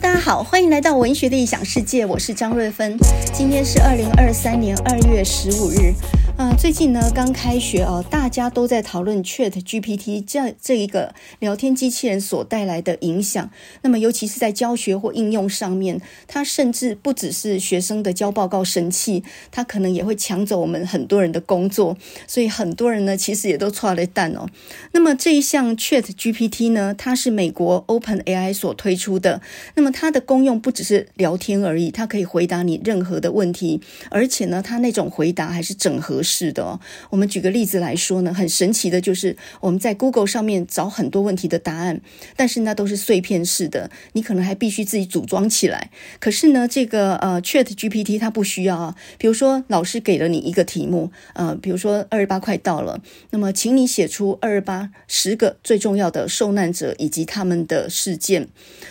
大家好，欢迎来到文学的异想世界，我是张瑞芬。今天是二零二三年二月十五日。呃，最近呢刚开学哦，大家都在讨论 Chat GPT 这这一个聊天机器人所带来的影响。那么，尤其是在教学或应用上面，它甚至不只是学生的交报告神器，它可能也会抢走我们很多人的工作。所以，很多人呢其实也都错了蛋哦。那么这一项 Chat GPT 呢，它是美国 OpenAI 所推出的。那么它的功用不只是聊天而已，它可以回答你任何的问题，而且呢，它那种回答还是整合。是的，我们举个例子来说呢，很神奇的就是我们在 Google 上面找很多问题的答案，但是那都是碎片式的，你可能还必须自己组装起来。可是呢，这个呃 Chat GPT 它不需要啊。比如说老师给了你一个题目，呃，比如说二二八快到了，那么请你写出二二八十个最重要的受难者以及他们的事件。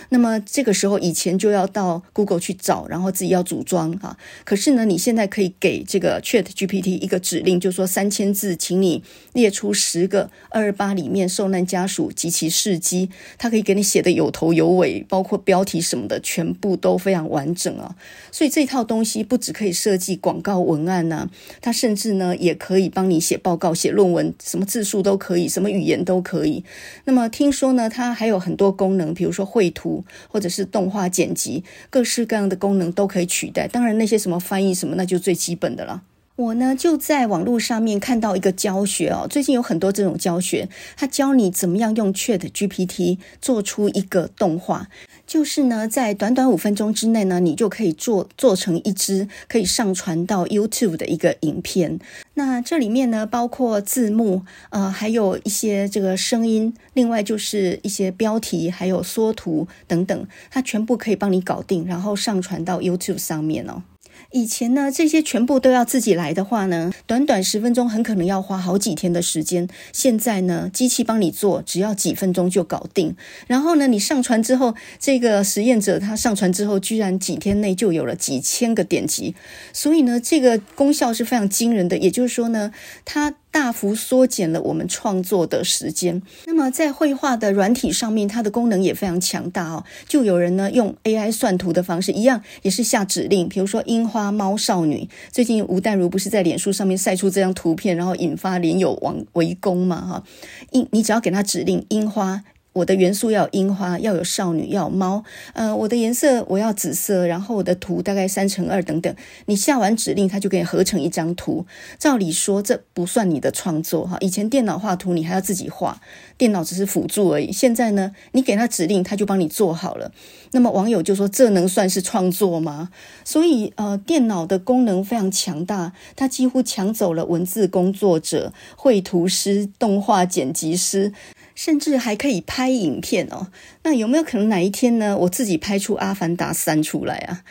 那么这个时候以前就要到 Google 去找，然后自己要组装哈。可是呢，你现在可以给这个 Chat GPT 一个。指令就说三千字，请你列出十个二二八里面受难家属及其事迹，他可以给你写的有头有尾，包括标题什么的，全部都非常完整啊。所以这套东西不只可以设计广告文案呐、它甚至呢也可以帮你写报告、写论文，什么字数都可以，什么语言都可以。那么听说呢，它还有很多功能，比如说绘图或者是动画剪辑，各式各样的功能都可以取代。当然那些什么翻译什么，那就最基本的了。我呢就在网络上面看到一个教学哦，最近有很多这种教学，他教你怎么样用 Chat GPT 做出一个动画，就是呢在短短五分钟之内呢，你就可以做做成一支可以上传到 YouTube 的一个影片。那这里面呢包括字幕，呃，还有一些这个声音，另外就是一些标题，还有缩图等等，它全部可以帮你搞定，然后上传到 YouTube 上面哦。以前呢，这些全部都要自己来的话呢，短短十分钟很可能要花好几天的时间。现在呢，机器帮你做，只要几分钟就搞定。然后呢，你上传之后，这个实验者他上传之后，居然几天内就有了几千个点击，所以呢，这个功效是非常惊人的。也就是说呢，它。大幅缩减了我们创作的时间。那么在绘画的软体上面，它的功能也非常强大哦。就有人呢用 AI 算图的方式，一样也是下指令，比如说樱花猫少女。最近吴淡如不是在脸书上面晒出这张图片，然后引发脸友网围攻嘛？哈，樱，你只要给他指令樱花。我的元素要有樱花，要有少女，要有猫。呃，我的颜色我要紫色，然后我的图大概三乘二等等。你下完指令，它就可以合成一张图。照理说，这不算你的创作哈。以前电脑画图你还要自己画，电脑只是辅助而已。现在呢，你给它指令，它就帮你做好了。那么网友就说，这能算是创作吗？所以呃，电脑的功能非常强大，它几乎抢走了文字工作者、绘图师、动画剪辑师。甚至还可以拍影片哦，那有没有可能哪一天呢？我自己拍出《阿凡达三》出来啊？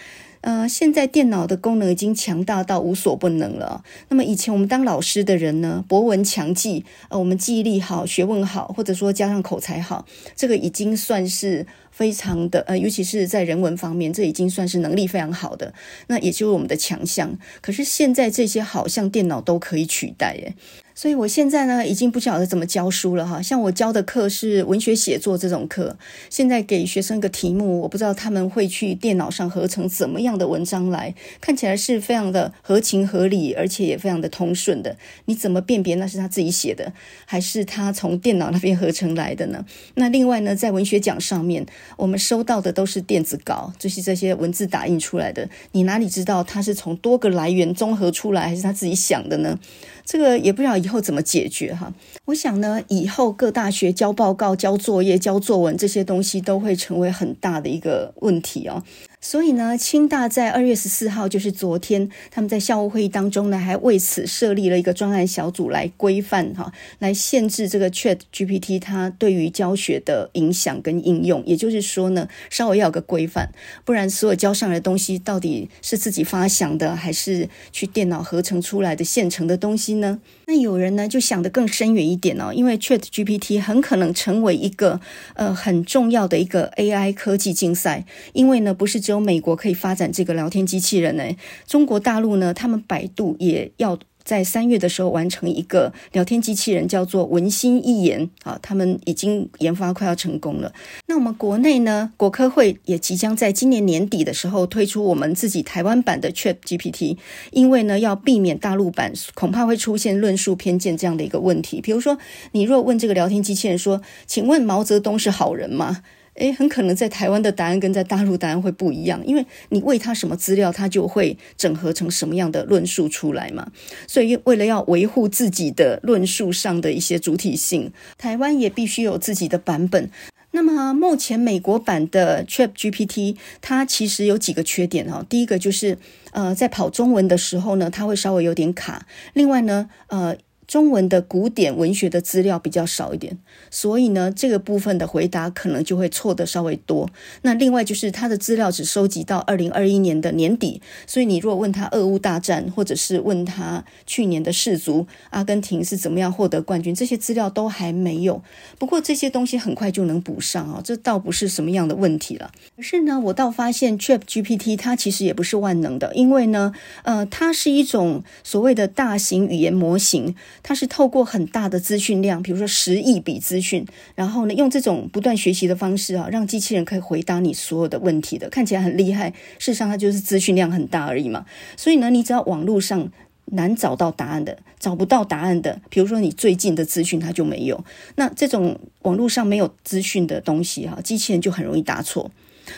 呃，现在电脑的功能已经强大到无所不能了。那么以前我们当老师的人呢，博闻强记，呃，我们记忆力好，学问好，或者说加上口才好，这个已经算是非常的呃，尤其是在人文方面，这已经算是能力非常好的，那也就是我们的强项。可是现在这些好像电脑都可以取代耶。所以我现在呢，已经不晓得怎么教书了哈。像我教的课是文学写作这种课，现在给学生一个题目，我不知道他们会去电脑上合成怎么样的文章来，看起来是非常的合情合理，而且也非常的通顺的。你怎么辨别那是他自己写的，还是他从电脑那边合成来的呢？那另外呢，在文学奖上面，我们收到的都是电子稿，就是这些文字打印出来的，你哪里知道他是从多个来源综合出来，还是他自己想的呢？这个也不知道以后怎么解决哈。我想呢，以后各大学交报告、交作业、交作文这些东西都会成为很大的一个问题哦。所以呢，清大在二月十四号，就是昨天，他们在校务会议当中呢，还为此设立了一个专案小组来规范哈，来限制这个 Chat GPT 它对于教学的影响跟应用。也就是说呢，稍微要有个规范，不然所有交上来的东西到底是自己发想的，还是去电脑合成出来的现成的东西呢？那有人呢就想得更深远一点哦，因为 Chat GPT 很可能成为一个呃很重要的一个 AI 科技竞赛，因为呢不是只有美国可以发展这个聊天机器人呢，中国大陆呢，他们百度也要在三月的时候完成一个聊天机器人，叫做文心一言啊，他们已经研发快要成功了。那我们国内呢，国科会也即将在今年年底的时候推出我们自己台湾版的 ChatGPT，因为呢要避免大陆版恐怕会出现论述偏见这样的一个问题。比如说，你若问这个聊天机器人说：“请问毛泽东是好人吗？”诶，很可能在台湾的答案跟在大陆答案会不一样，因为你喂他什么资料，他就会整合成什么样的论述出来嘛。所以为了要维护自己的论述上的一些主体性，台湾也必须有自己的版本。那么目前美国版的 ChatGPT 它其实有几个缺点哈，第一个就是呃在跑中文的时候呢，它会稍微有点卡。另外呢，呃。中文的古典文学的资料比较少一点，所以呢，这个部分的回答可能就会错的稍微多。那另外就是他的资料只收集到二零二一年的年底，所以你如果问他俄乌大战，或者是问他去年的世足阿根廷是怎么样获得冠军，这些资料都还没有。不过这些东西很快就能补上啊，这倒不是什么样的问题了。可是呢，我倒发现 ChatGPT 它其实也不是万能的，因为呢，呃，它是一种所谓的大型语言模型。它是透过很大的资讯量，比如说十亿笔资讯，然后呢，用这种不断学习的方式啊，让机器人可以回答你所有的问题的，看起来很厉害。事实上，它就是资讯量很大而已嘛。所以呢，你只要网络上难找到答案的，找不到答案的，比如说你最近的资讯它就没有。那这种网络上没有资讯的东西哈，机器人就很容易答错。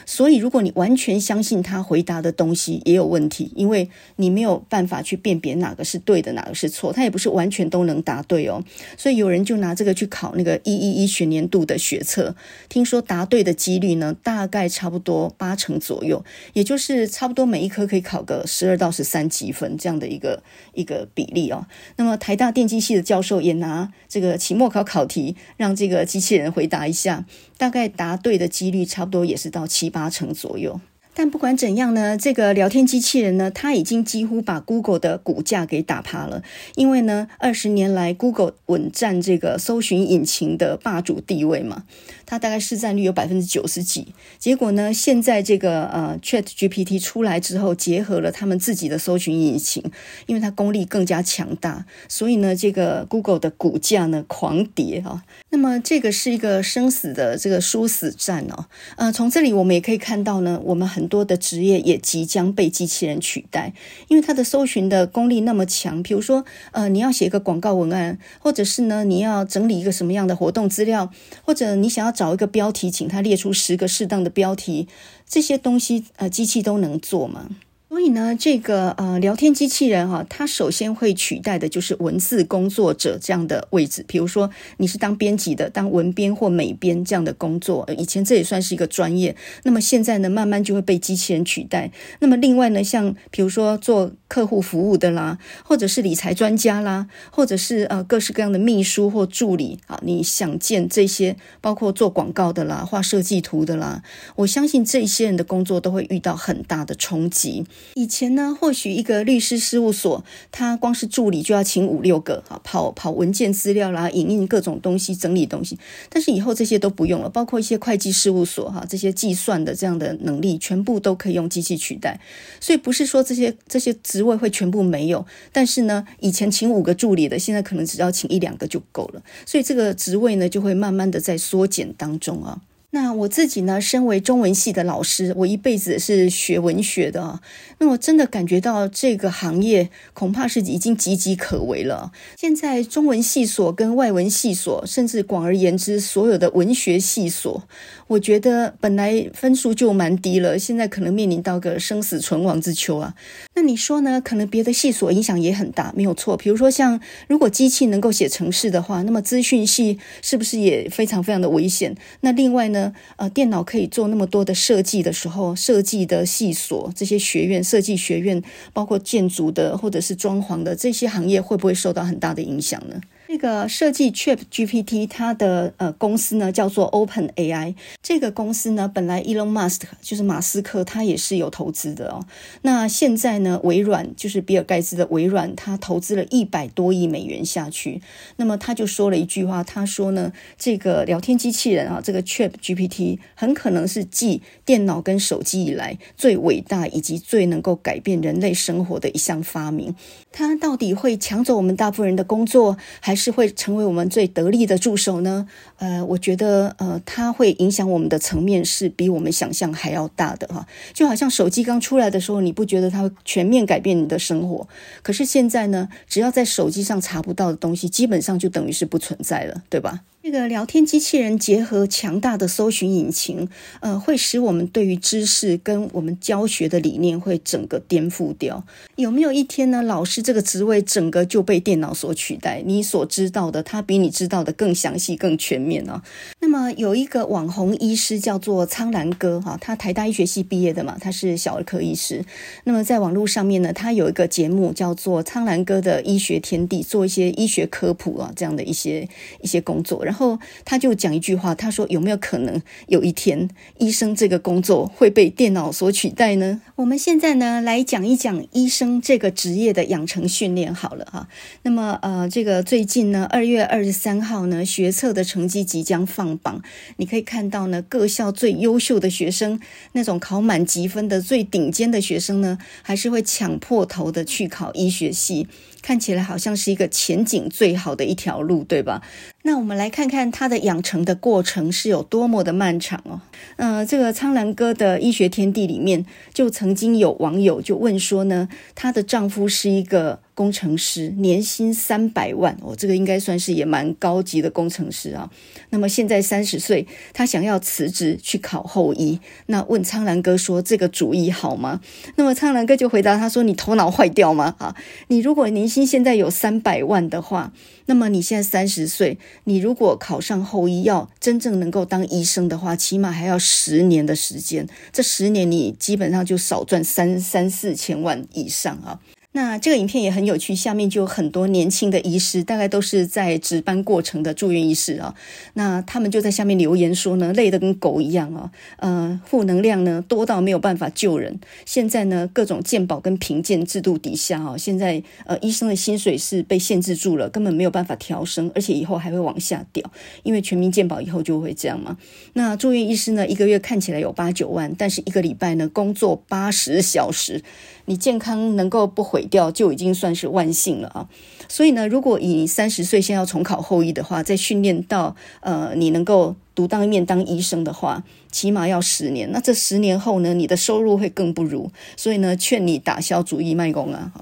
所以，如果你完全相信他回答的东西也有问题，因为你没有办法去辨别哪个是对的，哪个是错，他也不是完全都能答对哦。所以有人就拿这个去考那个一一一学年度的学测，听说答对的几率呢，大概差不多八成左右，也就是差不多每一科可以考个十二到十三级分这样的一个一个比例哦。那么台大电机系的教授也拿这个期末考考题让这个机器人回答一下，大概答对的几率差不多也是到七。八成左右。但不管怎样呢，这个聊天机器人呢，它已经几乎把 Google 的股价给打趴了。因为呢，二十年来 Google 稳占这个搜寻引擎的霸主地位嘛，它大概市占率有百分之九十几。结果呢，现在这个呃 ChatGPT 出来之后，结合了他们自己的搜寻引擎，因为它功力更加强大，所以呢，这个 Google 的股价呢狂跌啊。那么这个是一个生死的这个殊死战哦。呃，从这里我们也可以看到呢，我们很。很多的职业也即将被机器人取代，因为它的搜寻的功力那么强。比如说，呃，你要写一个广告文案，或者是呢，你要整理一个什么样的活动资料，或者你想要找一个标题，请它列出十个适当的标题，这些东西，呃，机器都能做吗？所以呢，这个呃聊天机器人哈、它首先会取代的就是文字工作者这样的位置。比如说，你是当编辑的，当文编或美编这样的工作，以前这也算是一个专业。那么现在呢，慢慢就会被机器人取代。那么另外呢，像比如说做客户服务的啦，或者是理财专家啦，或者是呃各式各样的秘书或助理啊，你想见这些，包括做广告的啦、画设计图的啦，我相信这些人的工作都会遇到很大的冲击。以前呢，或许一个律师事务所，他光是助理就要请五六个啊，跑跑文件资料啦，影印各种东西，整理东西。但是以后这些都不用了，包括一些会计事务所哈，这些计算的这样的能力，全部都可以用机器取代。所以不是说这些这些职位会全部没有，但是呢，以前请五个助理的，现在可能只要请一两个就够了。所以这个职位呢，就会慢慢的在缩减当中啊。那我自己呢，身为中文系的老师，我一辈子是学文学的。那我真的感觉到这个行业恐怕是已经岌岌可危了。现在中文系所跟外文系所，甚至广而言之，所有的文学系所，我觉得本来分数就蛮低了，现在可能面临到个生死存亡之秋啊。那你说呢？可能别的系所影响也很大，没有错。比如说像如果机器能够写程式的话，那么资讯系是不是也非常非常的危险？那另外呢？呃，电脑可以做那么多的设计的时候，设计的系所这些学院、设计学院，包括建筑的或者是装潢的这些行业，会不会受到很大的影响呢？这个设计 ChatGPT 它的呃公司呢叫做 OpenAI，这个公司呢本来 Elon Musk 就是马斯克他也是有投资的哦。那现在呢微软就是比尔盖茨的微软，他投资了一百多亿美元下去。那么他就说了一句话，他说呢这个聊天机器人啊，这个 ChatGPT 很可能是继电脑跟手机以来最伟大以及最能够改变人类生活的一项发明。它到底会抢走我们大部分人的工作，还是？是会成为我们最得力的助手呢？呃，我觉得呃，它会影响我们的层面是比我们想象还要大的哈。就好像手机刚出来的时候，你不觉得它会全面改变你的生活？可是现在呢，只要在手机上查不到的东西，基本上就等于是不存在了，对吧？这个聊天机器人结合强大的搜寻引擎，呃，会使我们对于知识跟我们教学的理念会整个颠覆掉。有没有一天呢？老师这个职位整个就被电脑所取代？你所知道的，他比你知道的更详细、更全面啊。那么有一个网红医师叫做苍兰哥哈，他台大医学系毕业的嘛，他是小儿科医师。那么在网络上面呢，他有一个节目叫做《苍兰哥的医学天地》，做一些医学科普啊这样的一些一些工作。然后他就讲一句话，他说：“有没有可能有一天，医生这个工作会被电脑所取代呢？”我们现在呢，来讲一讲医生这个职业的养成训练好了哈。那么呃，这个最近呢，二月二十三号呢，学测的成绩即将放榜，你可以看到呢，各校最优秀的学生，那种考满级分的最顶尖的学生呢，还是会抢破头的去考医学系。看起来好像是一个前景最好的一条路，对吧？那我们来看看他的养成的过程是有多么的漫长哦。呃，这个苍兰哥的医学天地里面，就曾经有网友就问说呢，她的丈夫是一个。工程师年薪三百万哦，这个应该算是也蛮高级的工程师啊。那么现在三十岁，他想要辞职去考后医。那问苍兰哥说：“这个主意好吗？”那么苍兰哥就回答他说：“你头脑坏掉吗？啊，你如果年薪现在有三百万的话，那么你现在三十岁，你如果考上后医，要真正能够当医生的话，起码还要十年的时间。这十年你基本上就少赚三三四千万以上啊。”那这个影片也很有趣，下面就有很多年轻的医师，大概都是在值班过程的住院医师啊。那他们就在下面留言说呢，累得跟狗一样啊，呃，负能量呢多到没有办法救人。现在呢，各种健保跟评鉴制度底下啊，现在呃医生的薪水是被限制住了，根本没有办法调升，而且以后还会往下掉，因为全民健保以后就会这样嘛。那住院医师呢，一个月看起来有八九万，但是一个礼拜呢工作八十小时。你健康能够不毁掉，就已经算是万幸了啊！所以呢，如果以三十岁先要重考后医的话，再训练到呃你能够独当一面当医生的话，起码要十年。那这十年后呢，你的收入会更不如。所以呢，劝你打消主意卖功啊！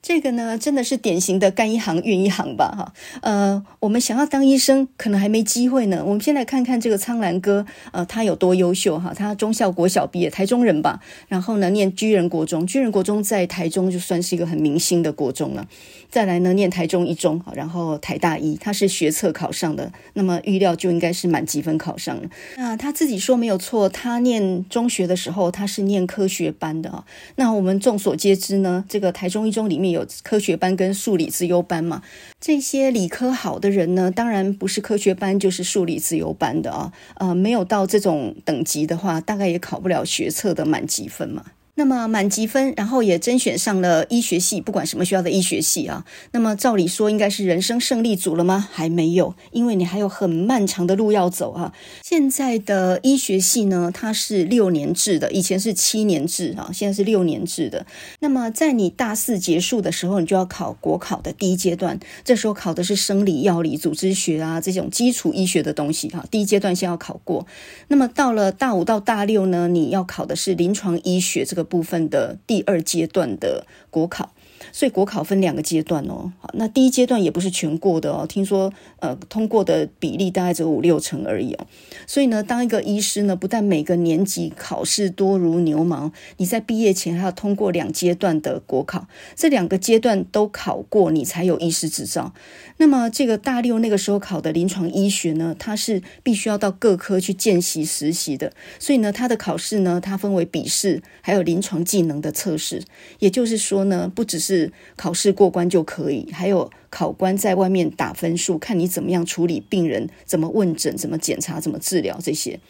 这个呢，真的是典型的干一行怨一行吧，哈，呃，我们想要当医生，可能还没机会呢。我们先来看看这个苍兰哥，呃，他有多优秀哈，他中校国小毕业，台中人吧，然后呢，念居仁国中，居仁国中在台中就算是一个很明星的国中了。再来呢，念台中一中，然后台大一，他是学测考上的，那么预料就应该是满积分考上了。那他自己说没有错，他念中学的时候，他是念科学班的啊。那我们众所皆知呢，这个台中一中里面有科学班跟数理自优班嘛，这些理科好的人呢，当然不是科学班就是数理自优班的啊，呃，没有到这种等级的话，大概也考不了学测的满级分嘛。那么满级分，然后也甄选上了医学系，不管什么学校的医学系啊。那么照理说应该是人生胜利组了吗？还没有，因为你还有很漫长的路要走啊。现在的医学系呢，它是六年制的，以前是七年制啊，现在是六年制的。那么在你大四结束的时候，你就要考国考的第一阶段，这时候考的是生理、药理、组织学啊这种基础医学的东西哈。第一阶段先要考过。那么到了大五到大六呢，你要考的是临床医学这个。部分的第二阶段的国考。所以国考分两个阶段哦，好，那第一阶段也不是全过的哦，听说呃通过的比例大概只有五六成而已哦。所以呢，当一个医师呢，不但每个年级考试多如牛毛，你在毕业前还要通过两阶段的国考，这两个阶段都考过，你才有医师执照。那么这个大六那个时候考的临床医学呢，它是必须要到各科去见习实习的，所以呢，它的考试呢，它分为笔试还有临床技能的测试，也就是说呢，不只是考试过关就可以，还有考官在外面打分数，看你怎么样处理病人，怎么问诊，怎么检查，怎么治疗这些。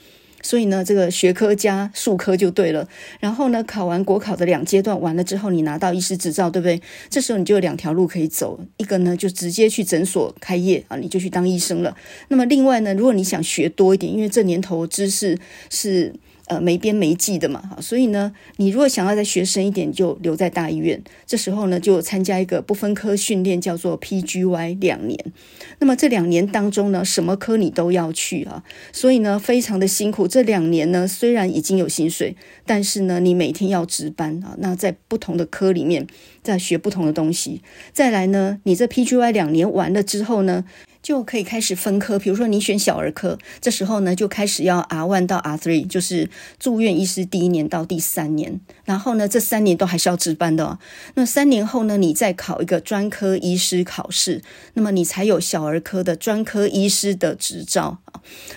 所以呢，这个学科加数科就对了。然后呢，考完国考的两阶段完了之后，你拿到医师执照，对不对？这时候你就有两条路可以走，一个呢就直接去诊所开业啊，你就去当医生了。那么另外呢，如果你想学多一点，因为这年头知识是。呃，没边没际的嘛，所以呢，你如果想要再学深一点，就留在大医院。这时候呢，就参加一个不分科训练，叫做 PGY 两年。那么这两年当中呢，什么科你都要去啊，所以呢，非常的辛苦。这两年呢，虽然已经有薪水，但是呢，你每天要值班啊。那在不同的科里面，在学不同的东西。再来呢，你这 PGY 两年完了之后呢，就可以开始分科，比如说你选小儿科，这时候呢就开始要 R one 到 R three，就是住院医师第一年到第三年，然后呢这三年都还是要值班的哦。那三年后呢，你再考一个专科医师考试，那么你才有小儿科的专科医师的执照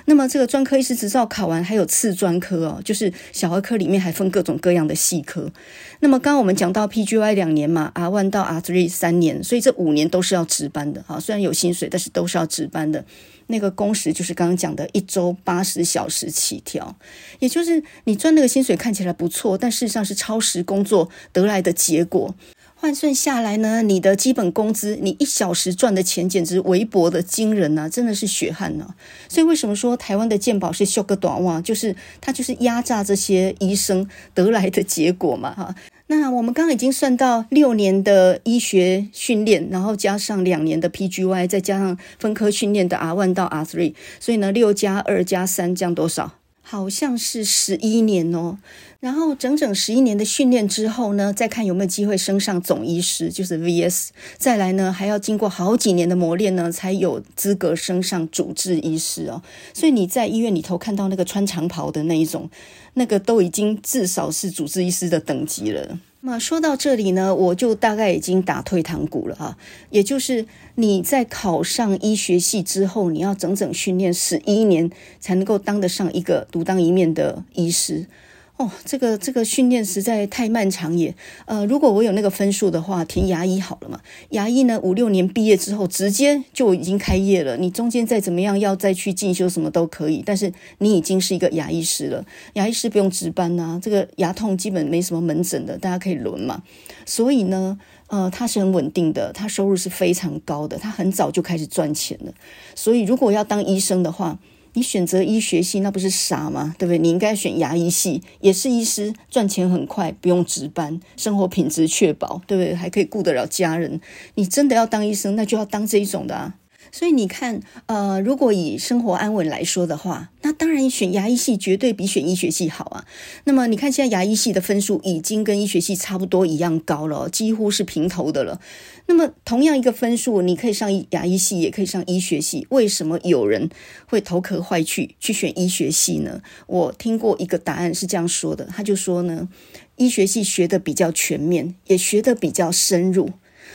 那么这个专科医师执照考完，还有次专科哦，就是小儿科里面还分各种各样的细科。那么刚刚我们讲到 PGY 两年嘛，R one 到 R three 三年，所以这五年都是要值班的啊。虽然有薪水，但是都是要值班的。那个工时就是刚刚讲的一周八十小时起跳，也就是你赚那个薪水看起来不错，但事实上是超时工作得来的结果。换算下来呢，你的基本工资，你一小时赚的钱简直微薄的惊人呐、啊，真的是血汗呐、啊。所以为什么说台湾的健保是秀个短袜，就是它就是压榨这些医生得来的结果嘛，哈。那我们刚刚已经算到六年的医学训练，然后加上两年的 PGY，再加上分科训练的 R one 到 R three，所以呢，六加二加三这样多少？好像是十一年哦。然后整整十一年的训练之后呢，再看有没有机会升上总医师，就是 VS。再来呢，还要经过好几年的磨练呢，才有资格升上主治医师哦。所以你在医院里头看到那个穿长袍的那一种，那个都已经至少是主治医师的等级了。那么说到这里呢，我就大概已经打退堂鼓了哈，也就是你在考上医学系之后，你要整整训练十一年，才能够当得上一个独当一面的医师。哦，这个这个训练实在太漫长也。呃，如果我有那个分数的话，填牙医好了嘛。牙医呢，五六年毕业之后，直接就已经开业了。你中间再怎么样要再去进修什么都可以，但是你已经是一个牙医师了。牙医师不用值班呐、这个牙痛基本没什么门诊的，大家可以轮嘛。所以呢，呃，他是很稳定的，他收入是非常高的，他很早就开始赚钱了。所以如果要当医生的话，你选择医学系，那不是傻吗？对不对？你应该选牙医系，也是医师，赚钱很快，不用值班，生活品质确保，对不对？还可以顾得了家人。你真的要当医生，那就要当这一种的啊。所以你看，呃，如果以生活安稳来说的话，那当然选牙医系绝对比选医学系好啊。那么你看，现在牙医系的分数已经跟医学系差不多一样高了，几乎是平头的了。那么同样一个分数，你可以上牙医系，也可以上医学系，为什么有人会头壳坏去去选医学系呢？我听过一个答案是这样说的，他就说呢，医学系学得比较全面，也学得比较深入。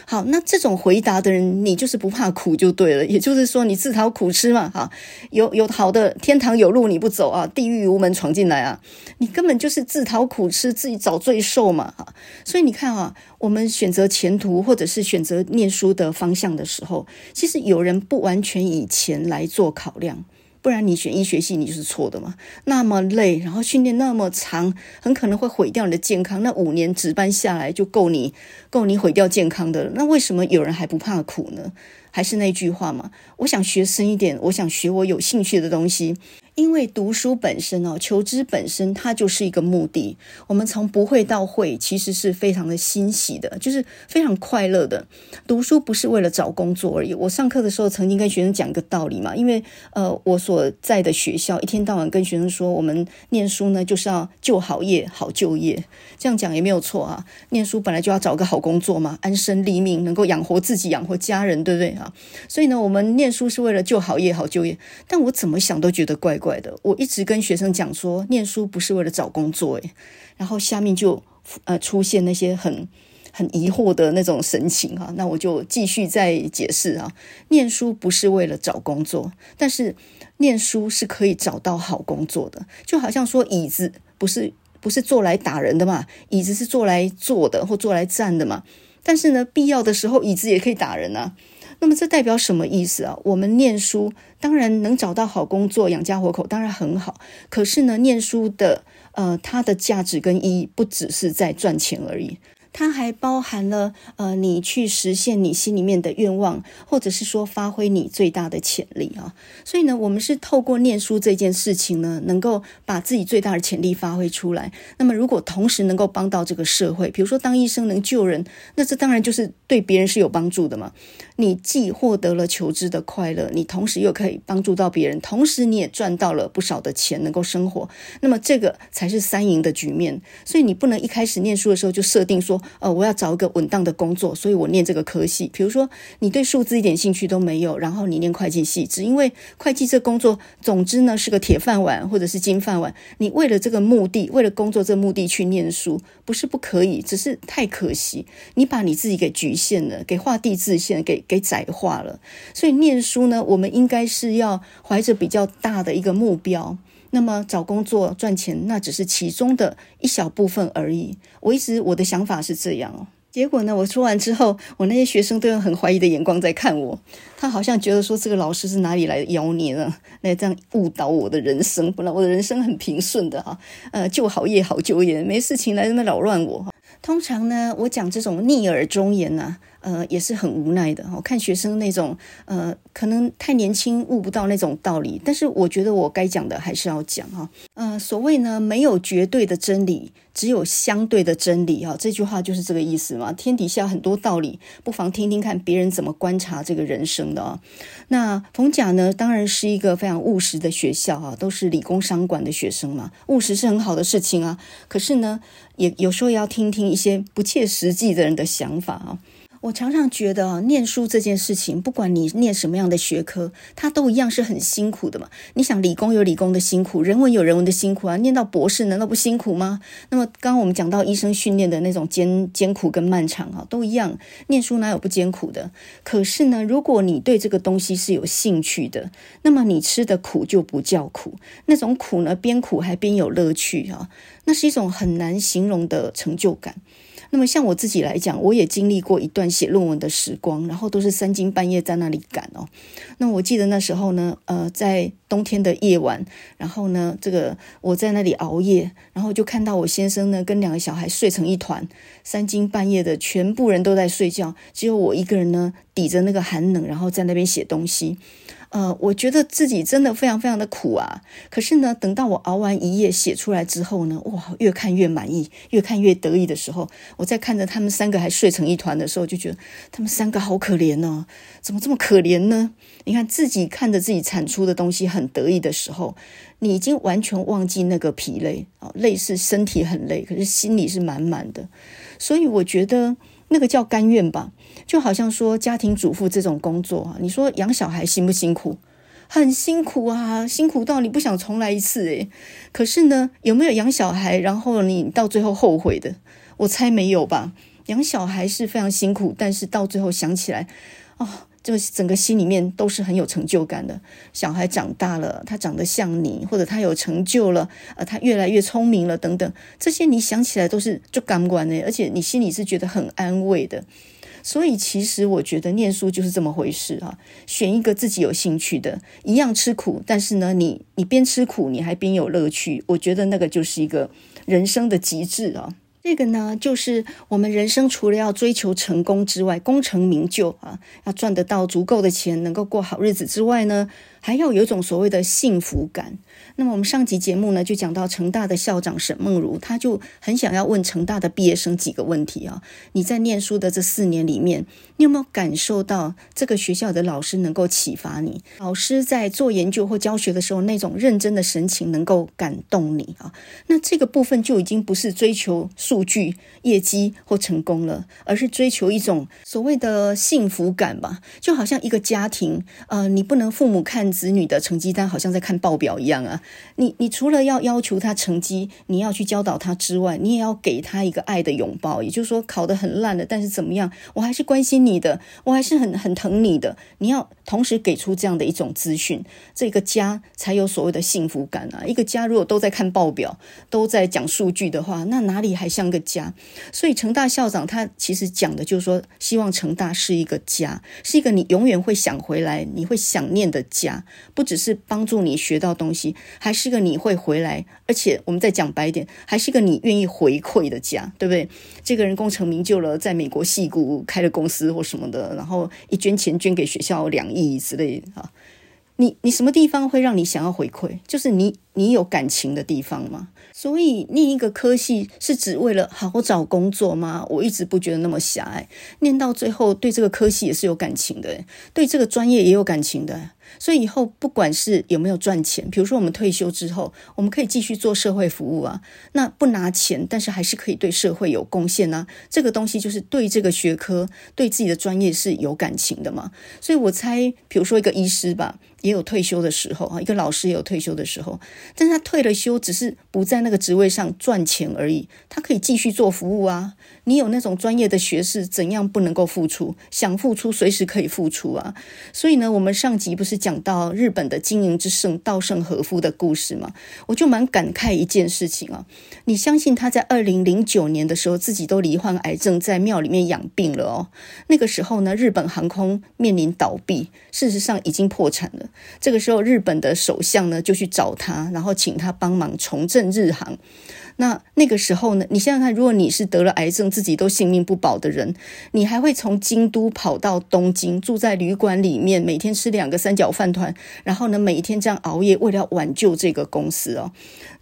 好，那这种回答的人，你就是不怕苦就对了。也就是说，你自讨苦吃嘛，哈，有有好的天堂有路你不走啊，地狱无门闯进来啊，你根本就是自讨苦吃，自己找罪受嘛，哈。所以你看啊，我们选择前途或者是选择念书的方向的时候，其实有人不完全以钱来做考量。不然你选医学系，你就是错的嘛。那么累，然后训练那么长，很可能会毁掉你的健康。那五年值班下来就够你够你毁掉健康的了。那为什么有人还不怕苦呢？还是那句话嘛，我想学深一点，我想学我有兴趣的东西。因为读书本身哦，求知本身它就是一个目的。我们从不会到会，其实是非常的欣喜的，就是非常快乐的。读书不是为了找工作而已。我上课的时候曾经跟学生讲一个道理嘛，因为呃，我所在的学校一天到晚跟学生说，我们念书呢就是要就好业、好就业，这样讲也没有错啊。念书本来就要找个好工作嘛，安身立命，能够养活自己、养活家人，对不对啊？所以呢，我们念书是为了就好业、好就业。但我怎么想都觉得怪怪。怪的，我一直跟学生讲说，念书不是为了找工作，诶，然后下面就呃出现那些很很疑惑的那种神情哈，那我就继续再解释啊，念书不是为了找工作，但是念书是可以找到好工作的，就好像说椅子不是不是坐来打人的嘛，椅子是坐来坐的或坐来站的嘛。但是呢，必要的时候椅子也可以打人啊。那么这代表什么意思啊？我们念书当然能找到好工作养家活口，当然很好。可是呢，念书的呃，它的价值跟意义不只是在赚钱而已。它还包含了呃，你去实现你心里面的愿望，或者是说发挥你最大的潜力啊。所以呢，我们是透过念书这件事情呢，能够把自己最大的潜力发挥出来。那么，如果同时能够帮到这个社会，比如说当医生能救人，那这当然就是对别人是有帮助的嘛。你既获得了求知的快乐，你同时又可以帮助到别人，同时你也赚到了不少的钱，能够生活。那么这个才是三赢的局面。所以你不能一开始念书的时候就设定说。呃，我要找一个稳当的工作，所以我念这个科系。比如说，你对数字一点兴趣都没有，然后你念会计系，只因为会计这工作，总之呢是个铁饭碗或者是金饭碗。你为了这个目的，为了工作这个目的去念书，不是不可以，只是太可惜，你把你自己给局限了，给画地自限，给给窄化了。所以念书呢，我们应该是要怀着比较大的一个目标。那么找工作赚钱，那只是其中的一小部分而已。我一直我的想法是这样哦。结果呢，我说完之后，我那些学生都用很怀疑的眼光在看我。他好像觉得说，这个老师是哪里来的妖孽呢？来这样误导我的人生。本来我的人生很平顺的哈，呃，就好夜好就业，没事情来这么扰乱我。通常呢，我讲这种逆耳忠言呢、啊。呃，也是很无奈的。我看学生那种，呃，可能太年轻悟不到那种道理。但是我觉得我该讲的还是要讲哈。呃，所谓呢，没有绝对的真理，只有相对的真理哈。这句话就是这个意思嘛。天底下很多道理，不妨听听看别人怎么观察这个人生的啊。那逢甲呢，当然是一个非常务实的学校啊，都是理工商管的学生嘛。务实是很好的事情啊。可是呢，也有时候也要听听一些不切实际的人的想法啊。我常常觉得啊，念书这件事情，不管你念什么样的学科，它都一样是很辛苦的嘛。你想，理工有理工的辛苦，人文有人文的辛苦啊。念到博士难道不辛苦吗？那么，刚刚我们讲到医生训练的那种艰艰苦跟漫长啊，都一样。念书哪有不艰苦的？可是呢，如果你对这个东西是有兴趣的，那么你吃的苦就不叫苦，那种苦呢，边苦还边有乐趣啊，那是一种很难形容的成就感。那么像我自己来讲，我也经历过一段写论文的时光，然后都是三更半夜在那里赶哦。那我记得那时候呢，呃，在冬天的夜晚，然后呢，这个我在那里熬夜，然后就看到我先生呢跟两个小孩睡成一团，三更半夜的，全部人都在睡觉，只有我一个人呢抵着那个寒冷，然后在那边写东西。呃，我觉得自己真的非常非常的苦啊。可是呢，等到我熬完一夜写出来之后呢，哇，越看越满意，越看越得意的时候，我在看着他们三个还睡成一团的时候，就觉得他们三个好可怜哦，怎么这么可怜呢？你看自己看着自己产出的东西很得意的时候，你已经完全忘记那个疲累啊，累是身体很累，可是心里是满满的。所以我觉得。那个叫甘愿吧，就好像说家庭主妇这种工作啊，你说养小孩辛不辛苦？很辛苦啊，辛苦到你不想重来一次诶。可是呢，有没有养小孩，然后你到最后后悔的？我猜没有吧。养小孩是非常辛苦，但是到最后想起来，哦。就整个心里面都是很有成就感的。小孩长大了，他长得像你，或者他有成就了，呃，他越来越聪明了，等等，这些你想起来都是就感官的，而且你心里是觉得很安慰的。所以其实我觉得念书就是这么回事啊，选一个自己有兴趣的，一样吃苦，但是呢，你你边吃苦你还边有乐趣，我觉得那个就是一个人生的极致啊。这个呢，就是我们人生除了要追求成功之外，功成名就啊，要赚得到足够的钱，能够过好日子之外呢，还要有一种所谓的幸福感。那么我们上集节目呢，就讲到成大的校长沈梦如，他就很想要问成大的毕业生几个问题啊。你在念书的这四年里面，你有没有感受到这个学校的老师能够启发你？老师在做研究或教学的时候，那种认真的神情能够感动你啊？那这个部分就已经不是追求数据、业绩或成功了，而是追求一种所谓的幸福感吧。就好像一个家庭，呃，你不能父母看子女的成绩单好像在看报表一样啊。你你除了要要求他成绩，你要去教导他之外，你也要给他一个爱的拥抱。也就是说，考得很烂的，但是怎么样，我还是关心你的，我还是很很疼你的。你要同时给出这样的一种资讯，这个家才有所谓的幸福感啊。一个家如果都在看报表，都在讲数据的话，那哪里还像个家？所以成大校长他其实讲的就是说，希望成大是一个家，是一个你永远会想回来、你会想念的家，不只是帮助你学到东西，还是个你会回来，而且我们再讲白一点，还是个你愿意回馈的家，对不对？这个人功成名就了，在美国矽谷开了公司或什么的，然后一捐钱捐给学校两亿之类的啊，你你什么地方会让你想要回馈？就是你你有感情的地方吗？所以念一个科系是只为了好找工作吗？我一直不觉得那么狭隘。念到最后，对这个科系也是有感情的，对这个专业也有感情的。所以以后不管是有没有赚钱，比如说我们退休之后，我们可以继续做社会服务啊。那不拿钱，但是还是可以对社会有贡献啊。这个东西就是对这个学科、对自己的专业是有感情的嘛。所以我猜，比如说一个医师吧。也有退休的时候啊，一个老师也有退休的时候，但是他退了休，只是不在那个职位上赚钱而已，他可以继续做服务啊。你有那种专业的学士，怎样不能够付出？想付出，随时可以付出啊。所以呢，我们上集不是讲到日本的经营之圣稻盛和夫的故事吗？我就蛮感慨一件事情啊。你相信他在二零零九年的时候，自己都罹患癌症，在庙里面养病了哦。那个时候呢，日本航空面临倒闭，事实上已经破产了。这个时候，日本的首相呢就去找他，然后请他帮忙重振日航。那那个时候呢，你想想看，如果你是得了癌症，自己都性命不保的人，你还会从京都跑到东京，住在旅馆里面，每天吃两个三角饭团，然后呢，每一天这样熬夜，为了挽救这个公司哦。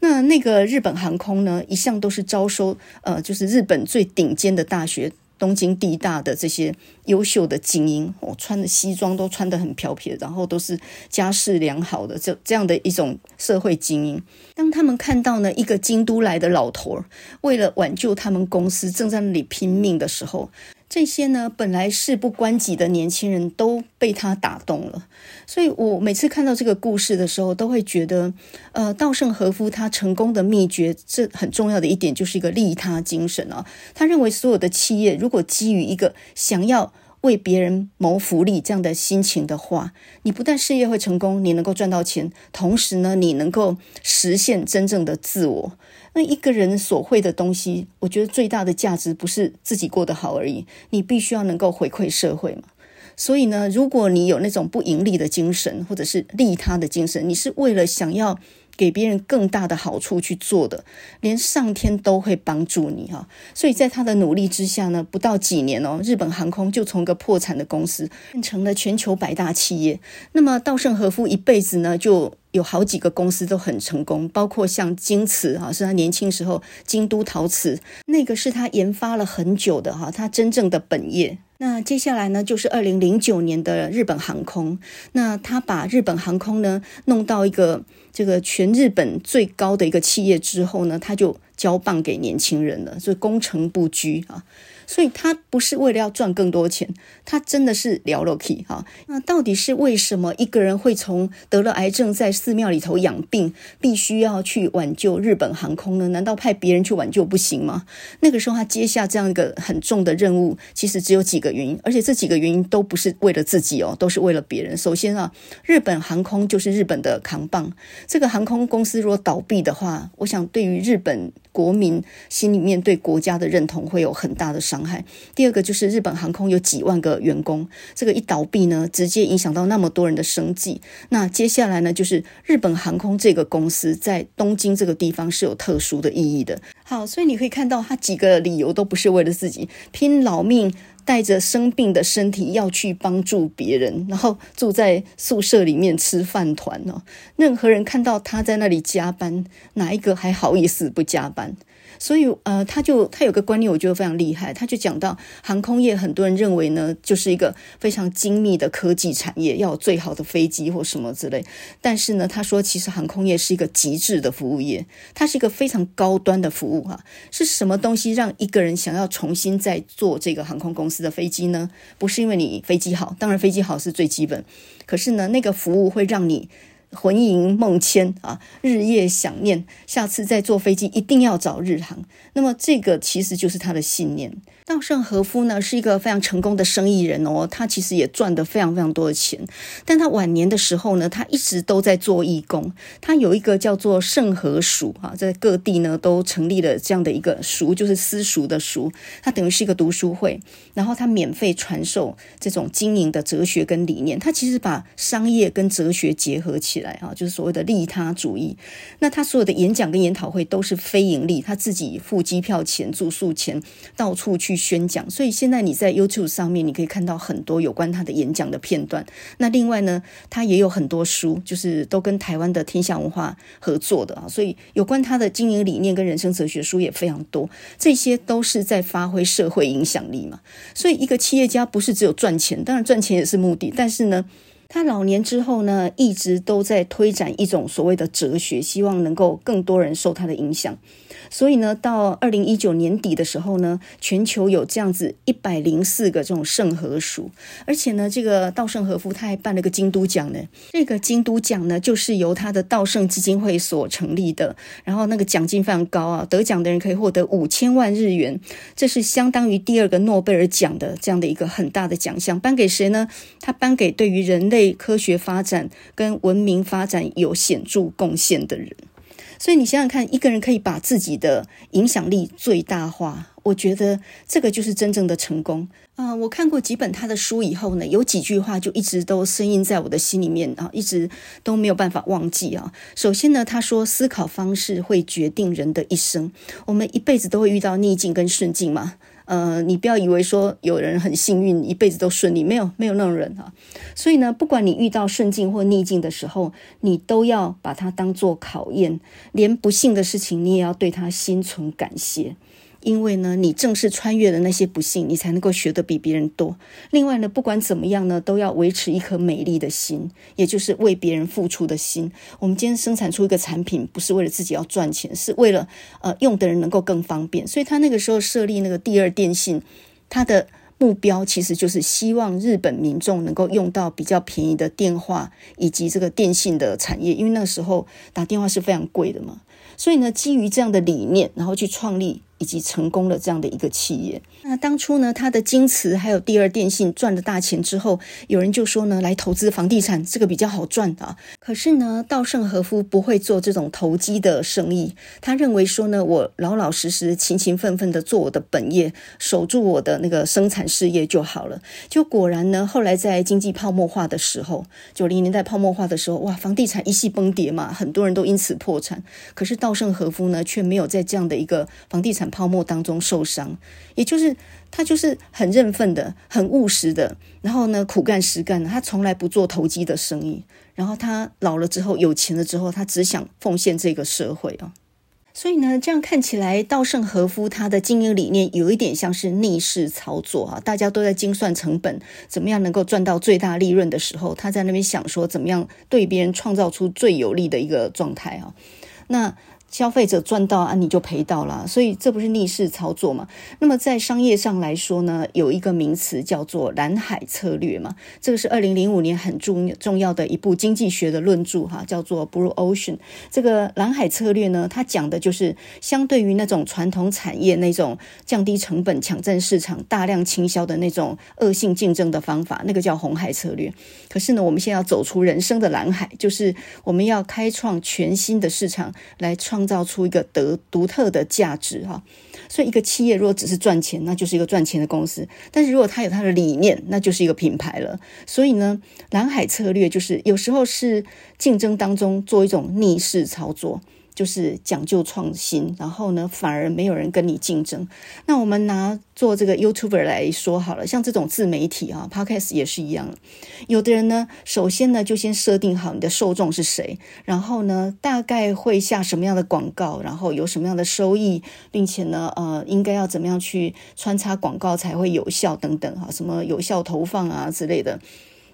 那那个日本航空呢，一向都是招收呃，就是日本最顶尖的大学。东京地大的这些优秀的精英，哦，穿的西装都穿得很漂撇，然后都是家世良好的这这样的一种社会精英。当他们看到呢，一个京都来的老头，为了挽救他们公司，正在那里拼命的时候。这些呢，本来事不关己的年轻人都被他打动了，所以我每次看到这个故事的时候，都会觉得，呃，稻盛和夫他成功的秘诀，这很重要的一点就是一个利他精神啊。他认为所有的企业如果基于一个想要为别人谋福利这样的心情的话，你不但事业会成功，你能够赚到钱，同时呢，你能够实现真正的自我。那一个人所会的东西，我觉得最大的价值不是自己过得好而已，你必须要能够回馈社会嘛。所以呢，如果你有那种不盈利的精神，或者是利他的精神，你是为了想要给别人更大的好处去做的，连上天都会帮助你哈。所以在他的努力之下呢，不到几年哦，日本航空就从一个破产的公司变成了全球百大企业。那么稻盛和夫一辈子呢，就有好几个公司都很成功，包括像京瓷哈，是他年轻时候京都陶瓷，那个是他研发了很久的哈，他真正的本业。那接下来呢，就是二零零九年的日本航空，那他把日本航空呢弄到一个这个全日本最高的一个企业之后呢，他就交棒给年轻人了，所以功成不居啊。所以他不是为了要赚更多钱，他真的是聊了不起哈。那到底是为什么一个人会从得了癌症在寺庙里头养病，必须要去挽救日本航空呢？难道派别人去挽救不行吗？那个时候他接下这样一个很重的任务，其实只有几个原因，而且这几个原因都不是为了自己哦，都是为了别人。首先啊，日本航空就是日本的扛棒，这个航空公司如果倒闭的话，我想对于日本国民心里面对国家的认同会有很大的伤伤害。第二个就是日本航空有几万个员工，这个一倒闭呢，直接影响到那么多人的生计。那接下来呢，就是日本航空这个公司在东京这个地方是有特殊的意义的。好，所以你可以看到，他几个理由都不是为了自己，拼老命。带着生病的身体要去帮助别人，然后住在宿舍里面吃饭团哦。任何人看到他在那里加班，哪一个还好意思不加班？所以呃，他就他有个观念，我觉得非常厉害。他就讲到航空业，很多人认为呢，就是一个非常精密的科技产业，要有最好的飞机或什么之类。但是呢，他说其实航空业是一个极致的服务业，它是一个非常高端的服务哈、是什么东西让一个人想要重新再坐这个航空公司的飞机呢？不是因为你飞机好，当然飞机好是最基本。可是呢，那个服务会让你。魂萦梦牵啊，日夜想念，下次再坐飞机一定要找日航。那么这个其实就是他的信念。稻盛和夫呢是一个非常成功的生意人哦，他其实也赚得非常非常多的钱。但他晚年的时候呢，他一直都在做义工。他有一个叫做盛和塾啊，在各地呢都成立了这样的一个塾，就是私塾的塾。他等于是一个读书会，然后他免费传授这种经营的哲学跟理念。他其实把商业跟哲学结合起来啊，就是所谓的利他主义。那他所有的演讲跟研讨会都是非盈利，他自己付机票钱、住宿钱，到处去。宣讲，所以现在你在 YouTube 上面，你可以看到很多有关他的演讲的片段。那另外呢，他也有很多书，就是都跟台湾的天下文化合作的啊。所以有关他的经营理念跟人生哲学书也非常多。这些都是在发挥社会影响力嘛。所以一个企业家不是只有赚钱，当然赚钱也是目的，但是呢，他老年之后呢，一直都在推展一种所谓的哲学，希望能够更多人受他的影响。所以呢，到二零一九年底的时候呢，全球有这样子一百零四个这种圣和塾，而且呢，这个稻盛和夫他还办了个京都奖呢。这个京都奖呢，就是由他的稻盛基金会所成立的，然后那个奖金非常高啊，得奖的人可以获得五千万日元，这是相当于第二个诺贝尔奖的这样的一个很大的奖项。颁给谁呢？他颁给对于人类科学发展跟文明发展有显著贡献的人。所以你想想看，一个人可以把自己的影响力最大化，我觉得这个就是真正的成功啊、我看过几本他的书以后呢，有几句话就一直都深印在我的心里面啊，一直都没有办法忘记啊。首先呢，他说思考方式会决定人的一生，我们一辈子都会遇到逆境跟顺境嘛。呃，你不要以为说有人很幸运，一辈子都顺利，没有，没有那种人啊。所以呢，不管你遇到顺境或逆境的时候，你都要把它当做考验，连不幸的事情，你也要对它心存感谢。因为呢，你正是穿越了那些不幸，你才能够学得比别人多。另外呢，不管怎么样呢，都要维持一颗美丽的心，也就是为别人付出的心。我们今天生产出一个产品，不是为了自己要赚钱，是为了呃用的人能够更方便。所以他那个时候设立那个第二电信，他的目标其实就是希望日本民众能够用到比较便宜的电话以及这个电信的产业，因为那个时候打电话是非常贵的嘛。所以呢，基于这样的理念，然后去创立。以及成功的这样的一个企业。那当初呢，他的京瓷还有第二电信赚了大钱之后，有人就说呢，来投资房地产，这个比较好赚啊。可是呢，稻盛和夫不会做这种投机的生意。他认为说呢，我老老实实、勤勤奋奋的做我的本业，守住我的那个生产事业就好了。就果然呢，后来在经济泡沫化的时候，九零年代泡沫化的时候，哇，房地产一系崩跌嘛，很多人都因此破产。可是稻盛和夫呢，却没有在这样的一个房地产泡沫当中受伤，也就是他就是很认份的、很务实的，然后呢，苦干实干的，他从来不做投机的生意。然后他老了之后有钱了之后，他只想奉献这个社会啊。所以呢，这样看起来，稻盛和夫他的经营理念有一点像是逆势操作啊。大家都在精算成本，怎么样能够赚到最大利润的时候，他在那边想说，怎么样对别人创造出最有利的一个状态啊。那。消费者赚到啊，你就赔到了，所以这不是逆势操作嘛？那么在商业上来说呢，有一个名词叫做蓝海策略嘛，这个是二零零五年很重重要的一部经济学的论著哈，叫做 Blue Ocean。这个蓝海策略呢，它讲的就是相对于那种传统产业那种降低成本、抢占市场、大量倾销的那种恶性竞争的方法，那个叫红海策略。可是呢，我们现在要走出人生的蓝海，就是我们要开创全新的市场来创。创造出一个独独特的价值哈，所以一个企业如果只是赚钱，那就是一个赚钱的公司；但是如果它有它的理念，那就是一个品牌了。所以呢，蓝海策略就是有时候是竞争当中做一种逆势操作，就是讲究创新，然后呢，反而没有人跟你竞争。那我们拿做这个 YouTuber 来说好了，像这种自媒体啊，Podcast 也是一样。有的人呢，首先呢就先设定好你的受众是谁，然后呢大概会下什么样的广告，然后有什么样的收益，并且呢，呃，应该要怎么样去穿插广告才会有效等等哈，什么有效投放啊之类的。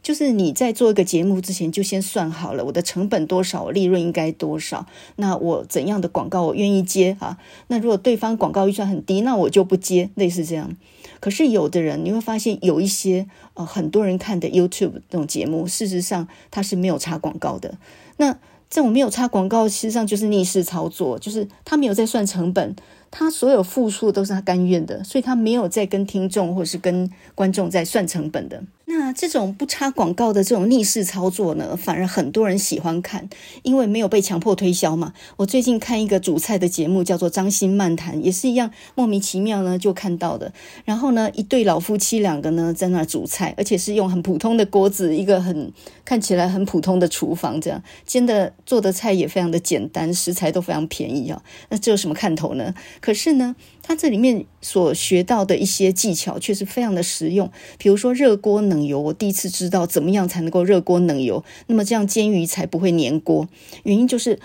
就是你在做一个节目之前，就先算好了我的成本多少，我利润应该多少。那我怎样的广告我愿意接啊？那如果对方广告预算很低，那我就不接。类似这样。可是有的人你会发现，有一些呃很多人看的 YouTube 这种节目，事实上它是没有插广告的。那这种没有插广告，实际上就是逆势操作，就是他没有在算成本，他所有付出都是他甘愿的，所以他没有在跟听众或是跟观众在算成本的。那这种不插广告的这种逆势操作呢，反而很多人喜欢看，因为没有被强迫推销嘛。我最近看一个煮菜的节目，叫做《张欣漫谈》，也是一样莫名其妙呢就看到的。然后呢，一对老夫妻两个呢在那煮菜，而且是用很普通的锅子，一个很看起来很普通的厨房，这样煎的做的菜也非常的简单，食材都非常便宜啊。那这有什么看头呢？可是呢，他这里面所学到的一些技巧却是非常的实用，比如说热锅冷油，我第一次知道怎么样才能够热锅冷油，那么这样煎鱼才不会粘锅。原因就是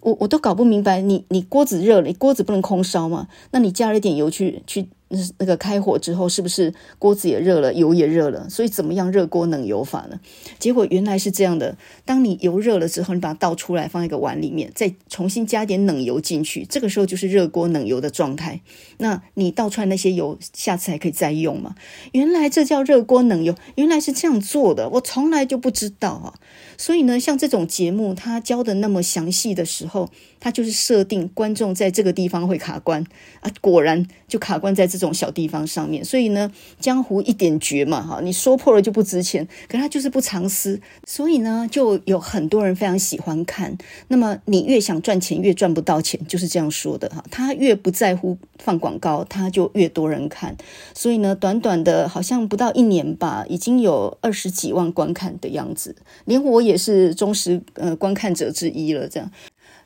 我我都搞不明白，你你锅子热了，你锅子不能空烧吗？那你加了点油去去。那那个开火之后，是不是锅子也热了，油也热了？所以怎么样热锅冷油法呢？结果原来是这样的：当你油热了之后，你把它倒出来，放在一个碗里面，再重新加点冷油进去，这个时候就是热锅冷油的状态。那你倒出来那些油，下次还可以再用吗？原来这叫热锅冷油，原来是这样做的，我从来就不知道啊。所以呢，像这种节目，它教的那么详细的时候，它就是设定观众在这个地方会卡关啊，果然就卡关在这。这种小地方上面，所以呢，江湖一点绝嘛，哈，你说破了就不值钱，可他就是不藏私，所以呢，就有很多人非常喜欢看。那么你越想赚钱，越赚不到钱，就是这样说的哈。他越不在乎放广告，他就越多人看。所以呢，短短的好像不到一年吧，已经有二十几万观看的样子，连我也是忠实呃观看者之一了，这样。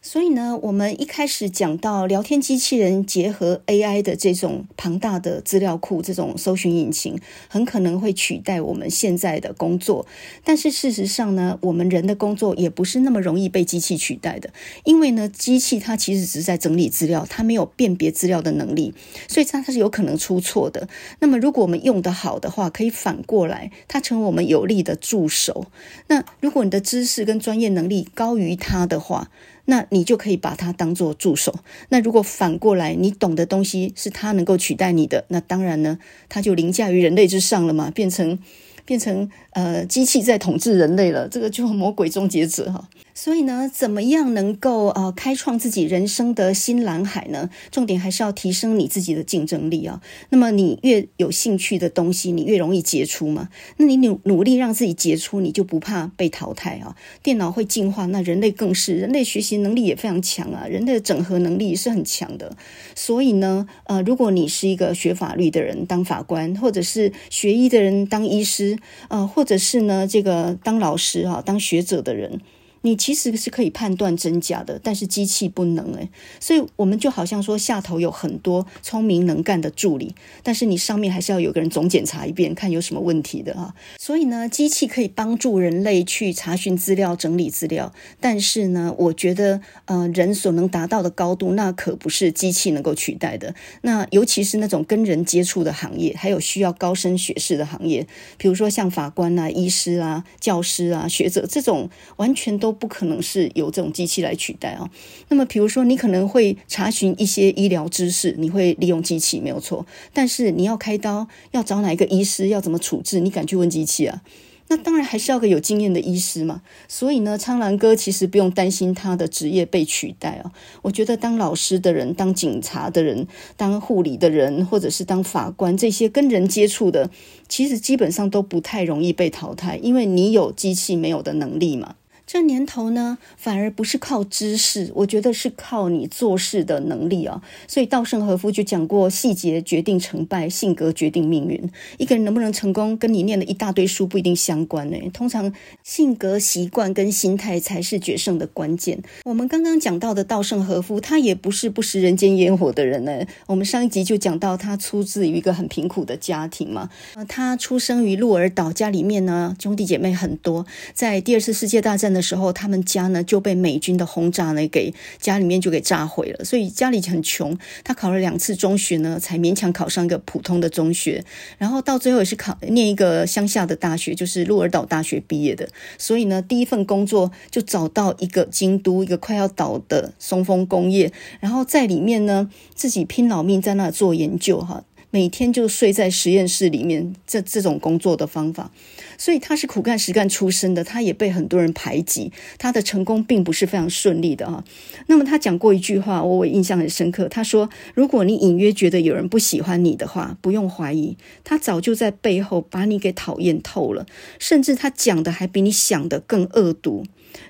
所以呢，我们一开始讲到聊天机器人结合 AI 的这种庞大的资料库，这种搜寻引擎很可能会取代我们现在的工作。但是事实上呢，我们人的工作也不是那么容易被机器取代的，因为呢，机器它其实只是在整理资料，它没有辨别资料的能力，所以它它是有可能出错的。那么如果我们用得好的话，可以反过来，它成为我们有力的助手。那如果你的知识跟专业能力高于它的话，那你就可以把它当做助手。那如果反过来，你懂的东西是它能够取代你的，那当然呢，它就凌驾于人类之上了嘛，变成变成呃机器在统治人类了。这个就魔鬼终结者哈。所以呢，怎么样能够呃开创自己人生的新蓝海呢？重点还是要提升你自己的竞争力啊。那么你越有兴趣的东西，你越容易杰出嘛。那你努努力让自己杰出，你就不怕被淘汰啊。电脑会进化，那人类更是，人类学习能力也非常强啊，人类的整合能力是很强的。所以呢，呃，如果你是一个学法律的人当法官，或者是学医的人当医师，呃，或者是呢这个当老师哈，当学者的人。你其实是可以判断真假的，但是机器不能诶，所以我们就好像说下头有很多聪明能干的助理，但是你上面还是要有个人总检查一遍，看有什么问题的哈。所以呢，机器可以帮助人类去查询资料、整理资料，但是呢，我觉得呃，人所能达到的高度，那可不是机器能够取代的。那尤其是那种跟人接触的行业，还有需要高深学识的行业，比如说像法官啊、医师啊、教师啊、学者这种，完全都。不可能是由这种机器来取代啊。那么，比如说，你可能会查询一些医疗知识，你会利用机器，没有错。但是，你要开刀，要找哪一个医师，要怎么处置，你敢去问机器啊？那当然还是要个有经验的医师嘛。所以呢，苍兰哥其实不用担心他的职业被取代啊。我觉得当老师的人、当警察的人、当护理的人，或者是当法官，这些跟人接触的，其实基本上都不太容易被淘汰，因为你有机器没有的能力嘛。这年头呢，反而不是靠知识，我觉得是靠你做事的能力啊。所以稻盛和夫就讲过，细节决定成败，性格决定命运。一个人能不能成功，跟你念了一大堆书不一定相关呢。通常性格、习惯跟心态才是决胜的关键。我们刚刚讲到的稻盛和夫，他也不是不食人间烟火的人呢。我们上一集就讲到，他出自于一个很贫苦的家庭嘛。他出生于鹿儿岛，家里面呢兄弟姐妹很多。在第二次世界大战的时候，他们家呢就被美军的轰炸呢给家里面就给炸毁了，所以家里很穷。他考了两次中学呢，才勉强考上一个普通的中学，然后到最后也是考念一个乡下的大学，就是鹿儿岛大学毕业的。所以呢，第一份工作就找到一个京都一个快要倒的松风工业，然后在里面呢自己拼老命在那做研究哈。每天就睡在实验室里面，这这种工作的方法，所以他是苦干实干出身的，他也被很多人排挤，他的成功并不是非常顺利的哈。那么他讲过一句话，我我印象很深刻，他说：“如果你隐约觉得有人不喜欢你的话，不用怀疑，他早就在背后把你给讨厌透了，甚至他讲的还比你想的更恶毒。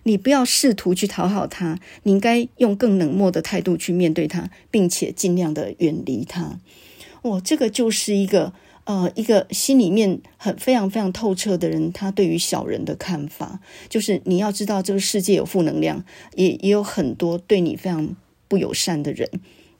你不要试图去讨好他，你应该用更冷漠的态度去面对他，并且尽量的远离他。”我、哦、这个就是一个呃，一个心里面很非常非常透彻的人，他对于小人的看法，就是你要知道这个世界有负能量，也也有很多对你非常不友善的人，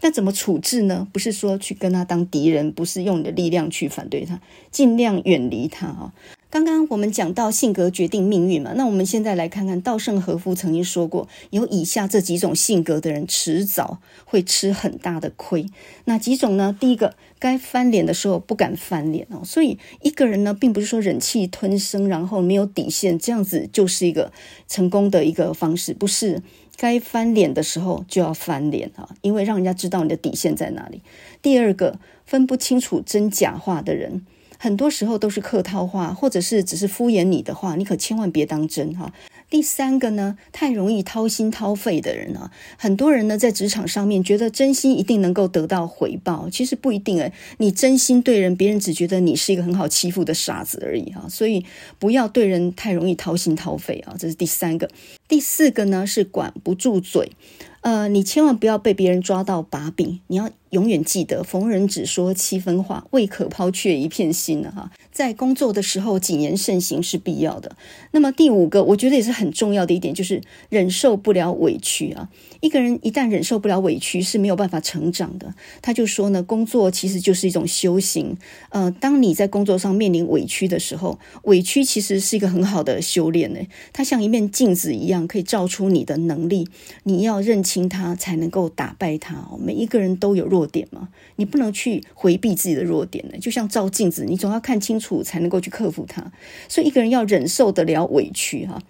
那怎么处置呢？不是说去跟他当敌人，不是用你的力量去反对他，尽量远离他啊。刚刚我们讲到性格决定命运嘛，那我们现在来看看稻盛和夫曾经说过，有以下这几种性格的人，迟早会吃很大的亏。哪几种呢？第一个，该翻脸的时候不敢翻脸哦。所以一个人呢，并不是说忍气吞声，然后没有底线，这样子就是一个成功的一个方式，不是。该翻脸的时候就要翻脸啊，因为让人家知道你的底线在哪里。第二个，分不清楚真假话的人。很多时候都是客套话，或者是只是敷衍你的话，你可千万别当真哈。第三个呢，太容易掏心掏肺的人啊，很多人呢在职场上面觉得真心一定能够得到回报，其实不一定诶。你真心对人，别人只觉得你是一个很好欺负的傻子而已哈。所以不要对人太容易掏心掏肺啊，这是第三个。第四个呢是管不住嘴，呃，你千万不要被别人抓到把柄，你要。永远记得，逢人只说七分话，未可抛却一片心的哈。在工作的时候，谨言慎行是必要的。那么第五个，我觉得也是很重要的一点，就是忍受不了委屈啊。一个人一旦忍受不了委屈，是没有办法成长的。他就说呢，工作其实就是一种修行。呃，当你在工作上面临委屈的时候，委屈其实是一个很好的修炼呢。它像一面镜子一样，样可以照出你的能力。你要认清它，才能够打败它。每一个人都有弱点嘛，你不能去回避自己的弱点呢。就像照镜子，你总要看清楚才能够去克服它。所以一个人要忍受得了委屈哈。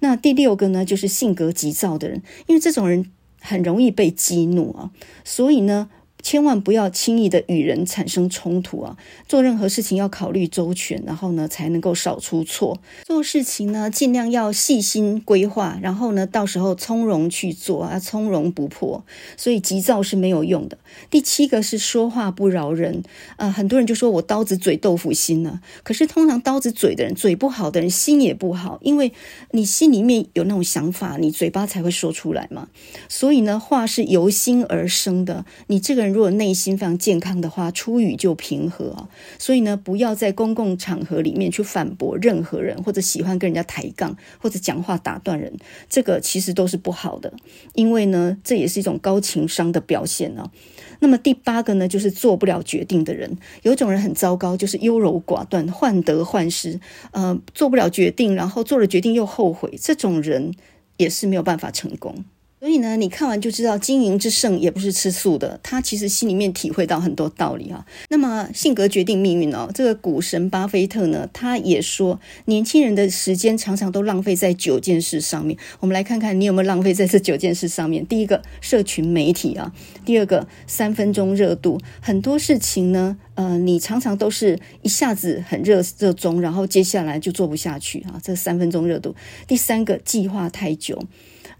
那第六个呢，就是性格急躁的人，因为这种人很容易被激怒啊，所以呢。千万不要轻易的与人产生冲突啊！做任何事情要考虑周全，然后呢才能够少出错。做事情呢尽量要细心规划，然后呢到时候从容去做啊，从容不迫。所以急躁是没有用的。第七个是说话不饶人、呃，很多人就说我刀子嘴豆腐心呢、可是通常刀子嘴的人，嘴不好的人心也不好，因为你心里面有那种想法，你嘴巴才会说出来嘛。所以呢话是由心而生的，你这个人。如果内心非常健康的话，出语就平和啊。所以呢，不要在公共场合里面去反驳任何人，或者喜欢跟人家抬杠，或者讲话打断人，这个其实都是不好的。因为呢，这也是一种高情商的表现啊。那么第八个呢，就是做不了决定的人。有一种人很糟糕，就是优柔寡断、患得患失，呃，做不了决定，然后做了决定又后悔，这种人也是没有办法成功。所以呢，你看完就知道，经营之圣也不是吃素的。他其实心里面体会到很多道理啊。那么，性格决定命运哦。这个股神巴菲特呢，他也说，年轻人的时间常常都浪费在九件事上面。我们来看看你有没有浪费在这九件事上面。第一个，社群媒体啊；第二个，三分钟热度。很多事情呢，呃，你常常都是一下子很热热衷，然后接下来就做不下去啊。这三分钟热度。第三个，计划太久。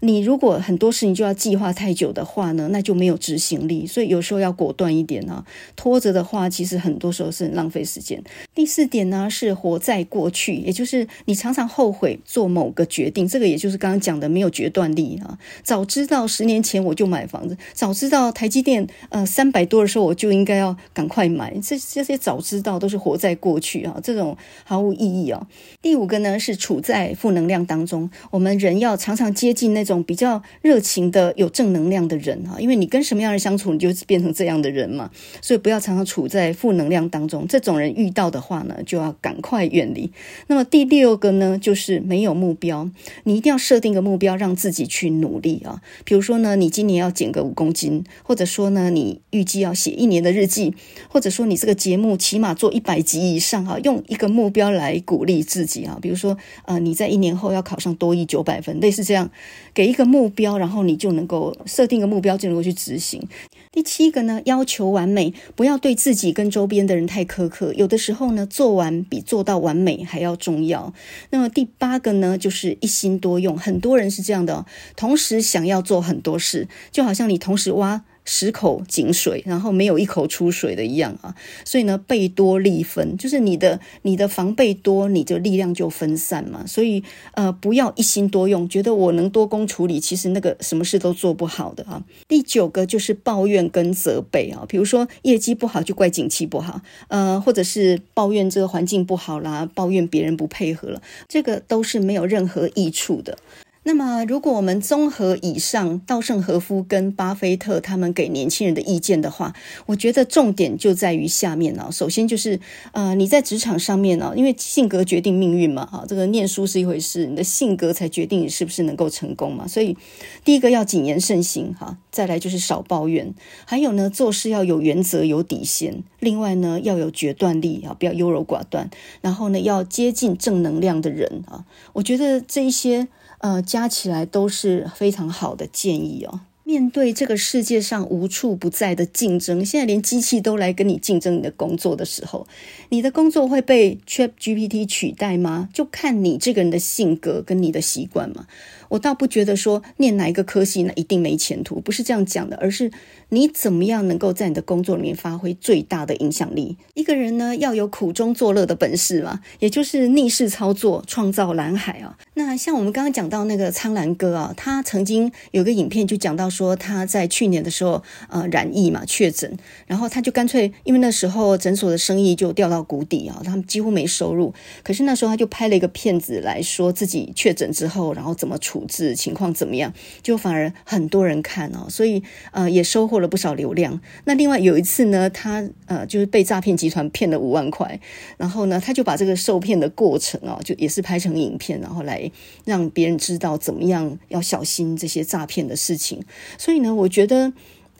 你如果很多事情就要计划太久的话呢，那就没有执行力。所以有时候要果断一点啊，拖着的话，其实很多时候是很浪费时间。第四点呢是活在过去，也就是你常常后悔做某个决定，这个也就是刚刚讲的没有决断力啊。早知道十年前我就买房子，早知道台积电呃三百多的时候我就应该要赶快买。这这些早知道都是活在过去啊，这种毫无意义啊。第五个呢是处在负能量当中，我们人要常常接近那种种比较热情的、有正能量的人啊，因为你跟什么样的相处，你就变成这样的人嘛。所以不要常常处在负能量当中，这种人遇到的话呢，就要赶快远离。那么第六个呢，就是没有目标，你一定要设定个目标，让自己去努力啊。比如说呢，你今年要减个五公斤，或者说呢，你预计要写一年的日记，或者说你这个节目起码做一百集以上啊，用一个目标来鼓励自己啊。比如说，呃，你在一年后要考上多一九百分，类似这样，给一个目标，然后你就能够设定个目标，就能够去执行。第七个呢，要求完美，不要对自己跟周边的人太苛刻。有的时候呢，做完比做到完美还要重要。那么第八个呢，就是一心多用。很多人是这样的，同时想要做很多事，就好像你同时挖。十口井水，然后没有一口出水的一样啊，所以呢，备多力分，就是你的你的防备多，你的力量就分散嘛。所以呃，不要一心多用，觉得我能多工处理，其实那个什么事都做不好的啊。第九个就是抱怨跟责备啊，比如说业绩不好就怪景气不好，呃，或者是抱怨这个环境不好啦，抱怨别人不配合了，这个都是没有任何益处的。那么，如果我们综合以上稻盛和夫跟巴菲特他们给年轻人的意见的话，我觉得重点就在于下面啊。首先就是，呃，你在职场上面啊，因为性格决定命运嘛，哈，这个念书是一回事，你的性格才决定你是不是能够成功嘛。所以，第一个要谨言慎行，哈，再来就是少抱怨，还有呢，做事要有原则、有底线。另外呢，要有决断力啊，不要优柔寡断。然后呢，要接近正能量的人啊。我觉得这一些。呃，加起来都是非常好的建议哦。面对这个世界上无处不在的竞争，现在连机器都来跟你竞争你的工作的时候，你的工作会被 ChatGPT 取代吗？就看你这个人的性格跟你的习惯嘛。我倒不觉得说念哪一个科系那一定没前途，不是这样讲的，而是。你怎么样能够在你的工作里面发挥最大的影响力？一个人呢，要有苦中作乐的本事嘛，也就是逆势操作，创造蓝海啊。那像我们刚刚讲到那个苍兰哥啊，他曾经有个影片就讲到说，说他在去年的时候呃染疫嘛，确诊，然后他就干脆因为那时候诊所的生意就掉到谷底啊，他们几乎没收入。可是那时候他就拍了一个片子来说自己确诊之后，然后怎么处置，情况怎么样，就反而很多人看哦，所以呃也收获了不少流量。那另外有一次呢，他呃就是被诈骗集团骗了五万块，然后呢，他就把这个受骗的过程哦，就也是拍成影片，然后来让别人知道怎么样要小心这些诈骗的事情。所以呢，我觉得，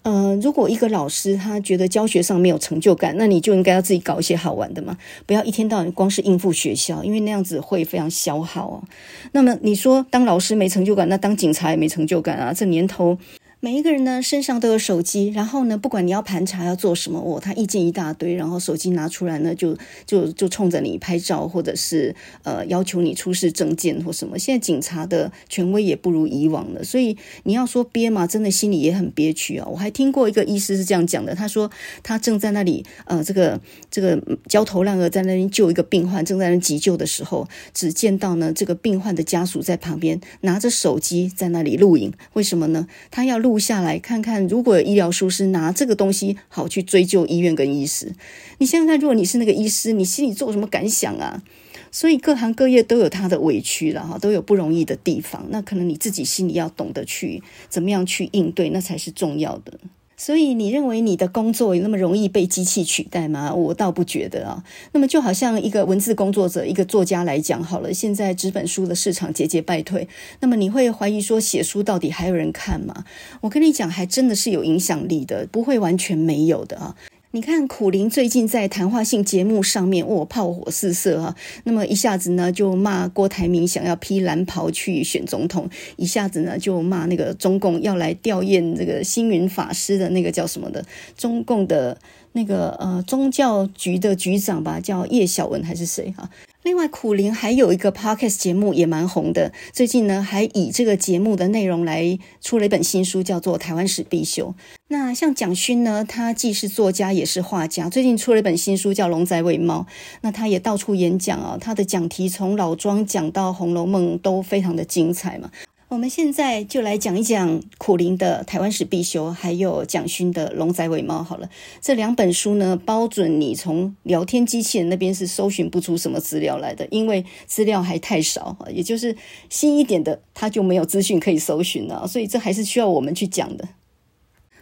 呃，如果一个老师他觉得教学上没有成就感，那你就应该要自己搞一些好玩的嘛，不要一天到晚光是应付学校，因为那样子会非常消耗啊。那么你说当老师没成就感，那当警察也没成就感啊。这年头。每一个人呢，身上都有手机，然后呢，不管你要盘查要做什么，哦，他意见一大堆，然后手机拿出来呢，就就就冲着你拍照，或者是呃要求你出示证件或什么。现在警察的权威也不如以往了，所以你要说憋嘛，真的心里也很憋屈啊。我还听过一个医师是这样讲的，他说他正在那里呃这个这个焦头烂额在那边救一个病患，正在那急救的时候，只见到呢这个病患的家属在旁边拿着手机在那里录影，为什么呢？他要录。下来看看，如果有医疗疏失，拿这个东西好去追究医院跟医师。你想想看，如果你是那个医师，你心里做什么感想啊？所以各行各业都有他的委屈了哈，都有不容易的地方。那可能你自己心里要懂得去怎么样去应对，那才是重要的。所以你认为你的工作有那么容易被机器取代吗？我倒不觉得啊。那么就好像一个文字工作者、一个作家来讲好了，现在纸本书的市场节节败退，那么你会怀疑说写书到底还有人看吗？我跟你讲，还真的是有影响力的，不会完全没有的啊。你看苦苓最近在谈话性节目上面，哦，炮火四射哈！那么一下子呢就骂郭台铭想要披蓝袍去选总统，一下子呢就骂那个中共要来吊唁这个星云法师的那个叫什么的中共的那个呃宗教局的局长吧，叫叶小文还是谁哈？另外，苦苓还有一个 podcast 节目也蛮红的。最近呢，还以这个节目的内容来出了一本新书，叫做《台湾史必修》。那像蒋勋呢，他既是作家也是画家，最近出了一本新书叫《龙仔尾猫》。那他也到处演讲啊，他的讲题从老庄讲到《红楼梦》都非常的精彩嘛。我们现在就来讲一讲苦苓的《台湾史必修》，还有蒋勋的《龙仔尾猫》。好了，这两本书呢，包准你从聊天机器人那边是搜寻不出什么资料来的，因为资料还太少，也就是新一点的，它就没有资讯可以搜寻了，所以这还是需要我们去讲的。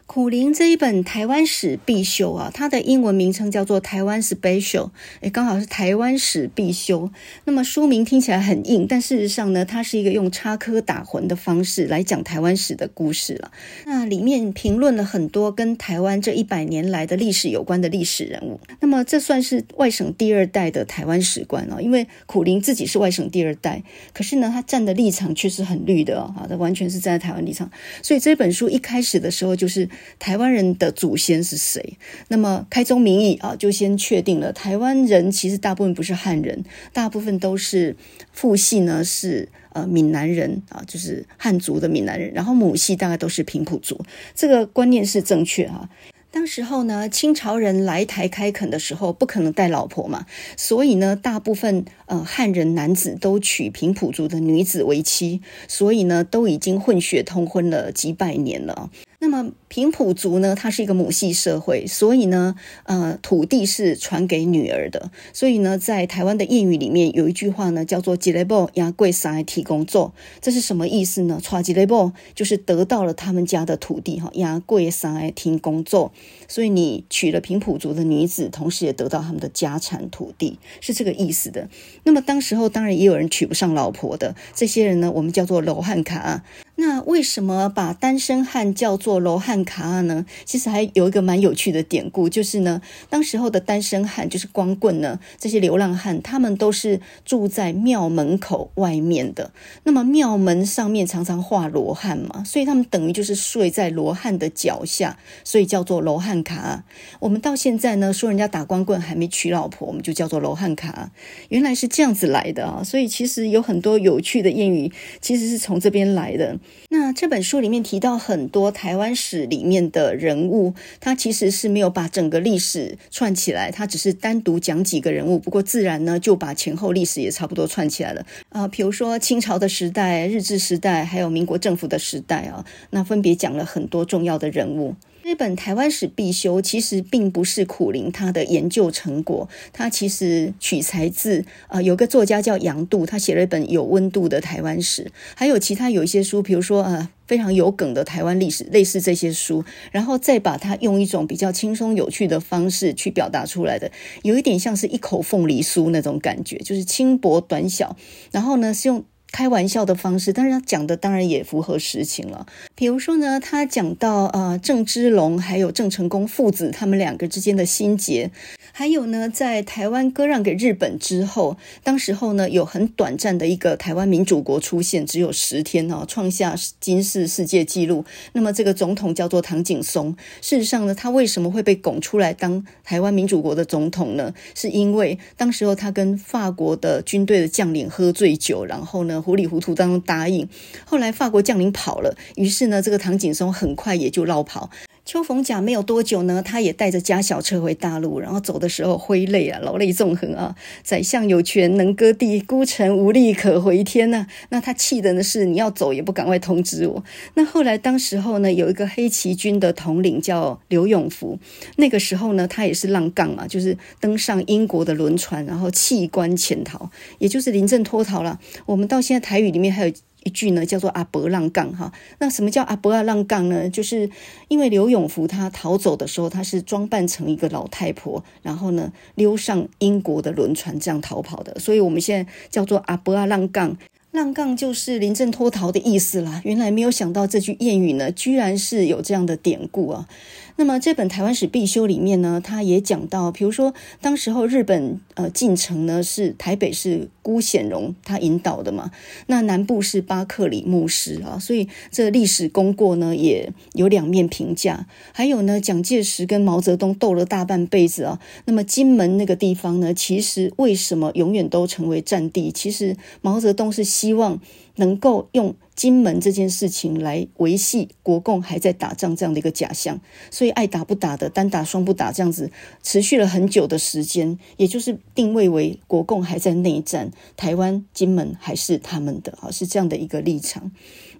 苦苓这一本台湾史必修啊，它的英文名称叫做台湾 Special，诶，刚好是台湾史必修。那么书名听起来很硬，但事实上呢，它是一个用插科打诨的方式来讲台湾史的故事了。那里面评论了很多跟台湾这一百年来的历史有关的历史人物。那么这算是外省第二代的台湾史观啊，因为苦苓自己是外省第二代，可是呢，他站的立场却是很绿的啊，他完全是站在台湾立场。所以这本书一开始的时候就是。台湾人的祖先是谁？那么开宗明义啊，就先确定了台湾人其实大部分不是汉人，大部分都是父系呢是呃闽南人啊，就是汉族的闽南人，然后母系大概都是平埔族，这个观念是正确哈。当时候呢，清朝人来台开垦的时候，不可能带老婆嘛，所以呢，大部分呃汉人男子都娶平埔族的女子为妻，所以呢，都已经混血通婚了几百年了。那么平埔族呢，它是一个母系社会，所以呢，呃，土地是传给女儿的。所以呢，在台湾的谚语里面有一句话呢，叫做“一个某押过三个提工作”，这是什么意思呢？“抓吉雷布”就是得到了他们家的土地，哈，押过三个提工作。所以你娶了平埔族的女子，同时也得到他们的家产土地，是这个意思的。那么当时候当然也有人娶不上老婆的，这些人呢，我们叫做“罗汉卡”。那为什么把单身汉叫做罗汉卡呢？其实还有一个蛮有趣的典故，就是呢，当时候的单身汉就是光棍呢，这些流浪汉，他们都是住在庙门口外面的。那么庙门上面常常画罗汉嘛，所以他们等于就是睡在罗汉的脚下，所以叫做罗汉卡。我们到现在呢，说人家打光棍还没娶老婆，我们就叫做罗汉卡。原来是这样子来的啊，所以其实有很多有趣的谚语，其实是从这边来的。那这本书里面提到很多台湾史里面的人物，他其实是没有把整个历史串起来，他只是单独讲几个人物。不过自然呢，就把前后历史也差不多串起来了啊。比如说清朝的时代、日治时代，还有民国政府的时代啊，那分别讲了很多重要的人物。这本台湾史必修其实并不是苦苓他的研究成果，他其实取材自呃，有个作家叫杨度，他写了一本有温度的台湾史，还有其他有一些书，比如说呃非常有梗的台湾历史，类似这些书，然后再把它用一种比较轻松有趣的方式去表达出来的，有一点像是一口凤梨酥那种感觉，就是轻薄短小，然后呢是用。开玩笑的方式，但是他讲的当然也符合实情了。比如说呢，他讲到呃郑芝龙还有郑成功父子他们两个之间的心结。还有呢，在台湾割让给日本之后，当时候呢有很短暂的一个台湾民主国出现，只有十天哦，创下今世世界纪录。那么这个总统叫做唐景崧。事实上呢，他为什么会被拱出来当台湾民主国的总统呢？是因为当时候他跟法国的军队的将领喝醉酒，然后呢糊里糊涂当中答应，后来法国将领跑了，于是呢这个唐景崧很快也就落跑。秋逢甲没有多久呢，他也带着家小撤回大陆，然后走的时候挥泪啊，老泪纵横啊。宰相有权能割地，孤臣无力可回天呐、啊。那他气的呢是你要走也不赶快通知我。那后来当时候呢，有一个黑旗军的统领叫刘永福，那个时候呢，他也是浪杠啊，就是登上英国的轮船，然后弃官潜逃，也就是临阵脱逃了。我们到现在台语里面还有。一句呢叫做阿伯浪杠哈，那什么叫阿伯啊浪杠呢？就是因为刘永福他逃走的时候，他是装扮成一个老太婆，然后呢溜上英国的轮船这样逃跑的，所以我们现在叫做阿伯啊浪杠。浪杠就是临阵脱逃的意思啦。原来没有想到这句谚语呢，居然是有这样的典故啊。那么这本台湾史必修里面呢，他也讲到，比如说当时候日本呃进城呢，是台北是辜显荣他引导的嘛，那南部是巴克里牧师啊，所以这历史功过呢也有两面评价。还有呢，蒋介石跟毛泽东斗了大半辈子啊，那么金门那个地方呢，其实为什么永远都成为战地？其实毛泽东是希望能够用。金门这件事情来维系国共还在打仗这样的一个假象，所以爱打不打的，单打双不打这样子持续了很久的时间，也就是定位为国共还在内战，台湾金门还是他们的啊，是这样的一个立场。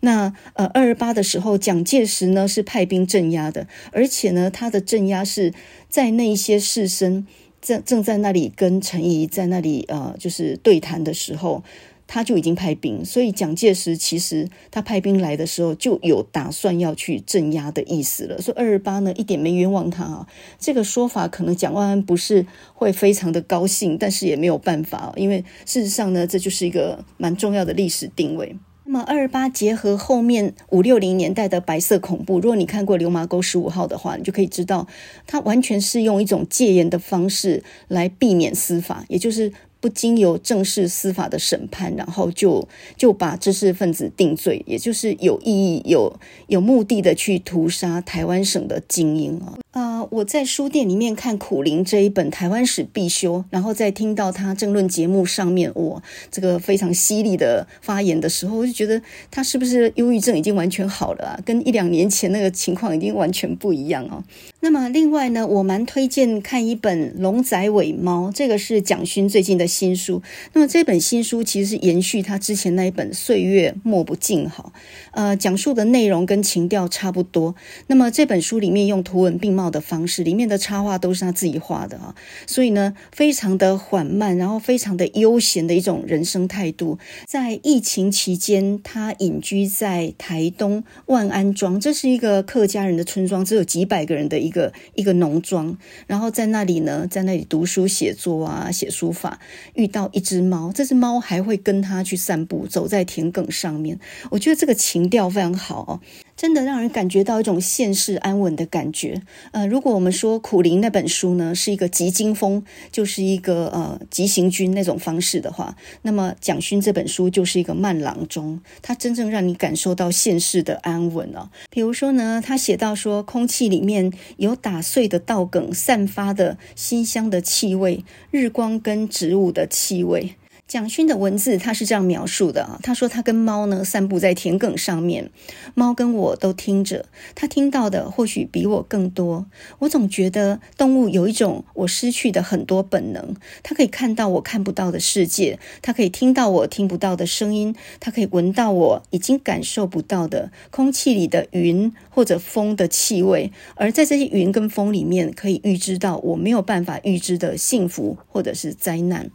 那呃二二八的时候，蒋介石呢是派兵镇压的，而且呢他的镇压是在那一些士绅正正在那里跟陈仪在那里呃就是对谈的时候。他就已经派兵，所以蒋介石其实他派兵来的时候就有打算要去镇压的意思了。所以二二八呢一点没冤枉他啊，这个说法可能蒋万安不是会非常的高兴，但是也没有办法，因为事实上呢这就是一个蛮重要的历史定位。那么二二八结合后面五六零年代的白色恐怖，如果你看过《流麻沟十五号》的话，你就可以知道，他完全是用一种戒严的方式来避免司法，也就是。不经由正式司法的审判，然后就就把知识分子定罪，也就是有意义、有有目的的去屠杀台湾省的精英啊。啊、我在书店里面看苦苓这一本台湾史必修，然后再听到他政论节目上面我，这个非常犀利的发言的时候，我就觉得他是不是忧郁症已经完全好了啊？跟一两年前那个情况已经完全不一样啊。那么另外呢，我蛮推荐看一本《龙仔尾猫》，这个是蒋勋最近的新书。那么这本新书其实是延续他之前那一本《岁月莫不静好》，呃，讲述的内容跟情调差不多。那么这本书里面用图文并茂的方式，里面的插画都是他自己画的啊，所以呢，非常的缓慢，然后非常的悠闲的一种人生态度。在疫情期间，他隐居在台东万安庄，这是一个客家人的村庄，只有几百个人的一。一个一个农庄，然后在那里呢，在那里读书写作啊，写书法。遇到一只猫，这只猫还会跟他去散步，走在田埂上面。我觉得这个情调非常好哦。真的让人感觉到一种现世安稳的感觉。呃，如果我们说苦苓那本书呢是一个急惊风，就是一个呃急行军那种方式的话，那么蒋勋这本书就是一个慢郎中，他真正让你感受到现世的安稳哦。比如说呢，他写到说，空气里面有打碎的稻梗散发的馨香的气味，日光跟植物的气味。蒋勋的文字他是这样描述的啊，他说他跟猫呢散步在田埂上面，猫跟我都听着，他听到的或许比我更多。我总觉得动物有一种我失去的很多本能，它可以看到我看不到的世界，它可以听到我听不到的声音，它可以闻到我已经感受不到的空气里的云或者风的气味，而在这些云跟风里面，可以预知到我没有办法预知的幸福或者是灾难。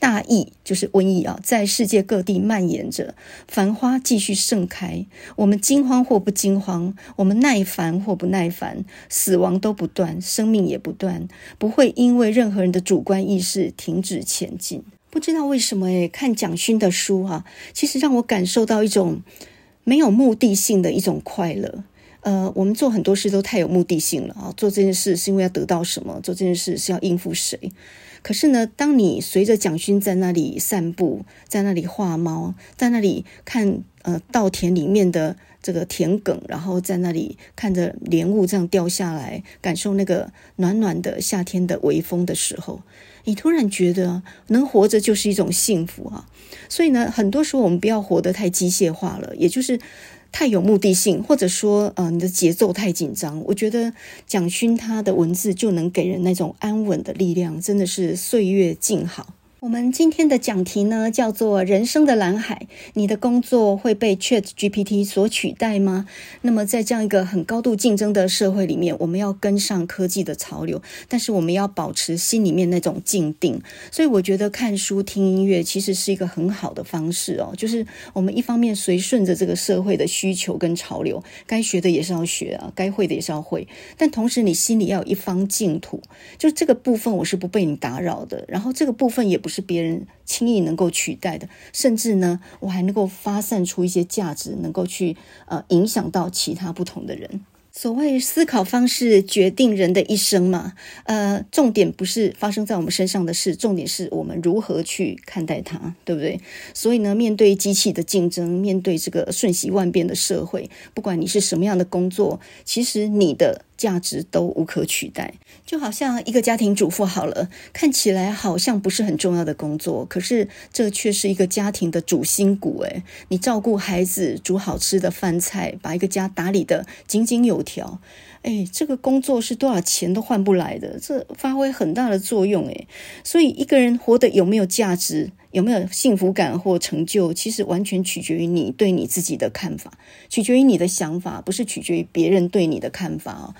大疫就是瘟疫啊，在世界各地蔓延着，繁花继续盛开。我们惊慌或不惊慌，我们耐烦或不耐烦，死亡都不断，生命也不断，不会因为任何人的主观意识停止前进。不知道为什么诶，看蒋勋的书啊，其实让我感受到一种没有目的性的一种快乐。呃，我们做很多事都太有目的性了啊，做这件事是因为要得到什么，做这件事是要应付谁。可是呢，当你随着蒋勋在那里散步，在那里画猫，在那里看呃稻田里面的这个田埂，然后在那里看着莲雾这样掉下来，感受那个暖暖的夏天的微风的时候，你突然觉得能活着就是一种幸福啊！所以呢，很多时候我们不要活得太机械化了，也就是。太有目的性，或者说，呃，你的节奏太紧张。我觉得蒋勋他的文字就能给人那种安稳的力量，真的是岁月静好。我们今天的讲题呢，叫做“人生的蓝海”。你的工作会被 ChatGPT 所取代吗？那么，在这样一个很高度竞争的社会里面，我们要跟上科技的潮流，但是我们要保持心里面那种静定。所以，我觉得看书、听音乐其实是一个很好的方式哦。就是我们一方面随顺着这个社会的需求跟潮流，该学的也是要学啊，该会的也是要会。但同时，你心里要有一方净土，就这个部分我是不被你打扰的。然后，这个部分也不。是别人轻易能够取代的，甚至呢，我还能够发散出一些价值，能够去呃影响到其他不同的人。所谓思考方式决定人的一生嘛，呃，重点不是发生在我们身上的事，重点是我们如何去看待它，对不对？所以呢，面对机器的竞争，面对这个瞬息万变的社会，不管你是什么样的工作，其实你的价值都无可取代。就好像一个家庭主妇好了，看起来好像不是很重要的工作，可是这却是一个家庭的主心骨。诶，你照顾孩子，煮好吃的饭菜，把一个家打理得井井有条。诶，这个工作是多少钱都换不来的，这发挥很大的作用。诶，所以一个人活得有没有价值，有没有幸福感或成就，其实完全取决于你对你自己的看法，取决于你的想法，不是取决于别人对你的看法哦。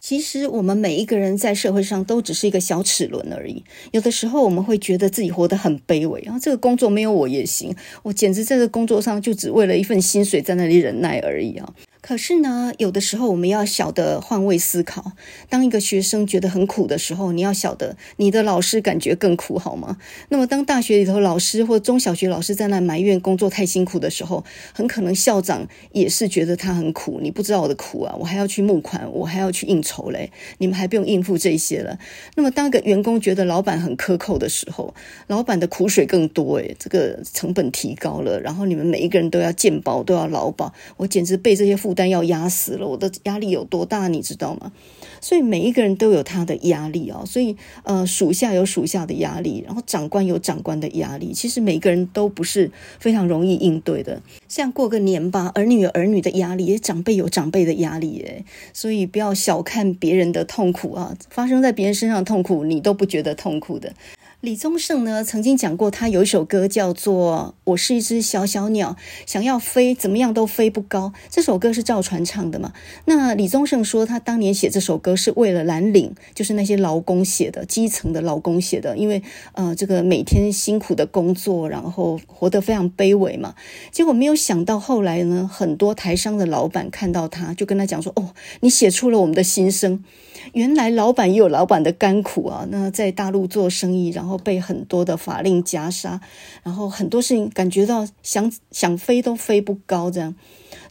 其实我们每一个人在社会上都只是一个小齿轮而已。有的时候我们会觉得自己活得很卑微，然后这个工作没有我也行，我简直在这工作上就只为了一份薪水在那里忍耐而已啊。可是呢，有的时候我们要晓得换位思考。当一个学生觉得很苦的时候，你要晓得你的老师感觉更苦，好吗？那么当大学里头老师或中小学老师在那埋怨工作太辛苦的时候，很可能校长也是觉得他很苦。你不知道我的苦啊，我还要去募款，我还要去应酬嘞，你们还不用应付这些了。那么当个员工觉得老板很苛扣的时候，老板的苦水更多诶，这个成本提高了，然后你们每一个人都要健保，都要劳保，我简直被这些负。但要压死了，我的压力有多大，你知道吗？所以每一个人都有他的压力啊，所以呃，属下有属下的压力，然后长官有长官的压力。其实每个人都不是非常容易应对的。像过个年吧，儿女有儿女的压力，长辈有长辈的压力，诶，所以不要小看别人的痛苦啊，发生在别人身上的痛苦，你都不觉得痛苦的。李宗盛呢，曾经讲过，他有一首歌叫做《我是一只小小鸟，想要飞，怎么样都飞不高》。这首歌是赵传唱的嘛？那李宗盛说，他当年写这首歌是为了蓝领，就是那些劳工写的，基层的劳工写的。因为呃，这个每天辛苦的工作，然后活得非常卑微嘛。结果没有想到后来呢，很多台商的老板看到他，就跟他讲说：“哦，你写出了我们的心声。原来老板也有老板的甘苦啊。那在大陆做生意，然后。”被很多的法令夹杀，然后很多事情感觉到想想飞都飞不高，这样。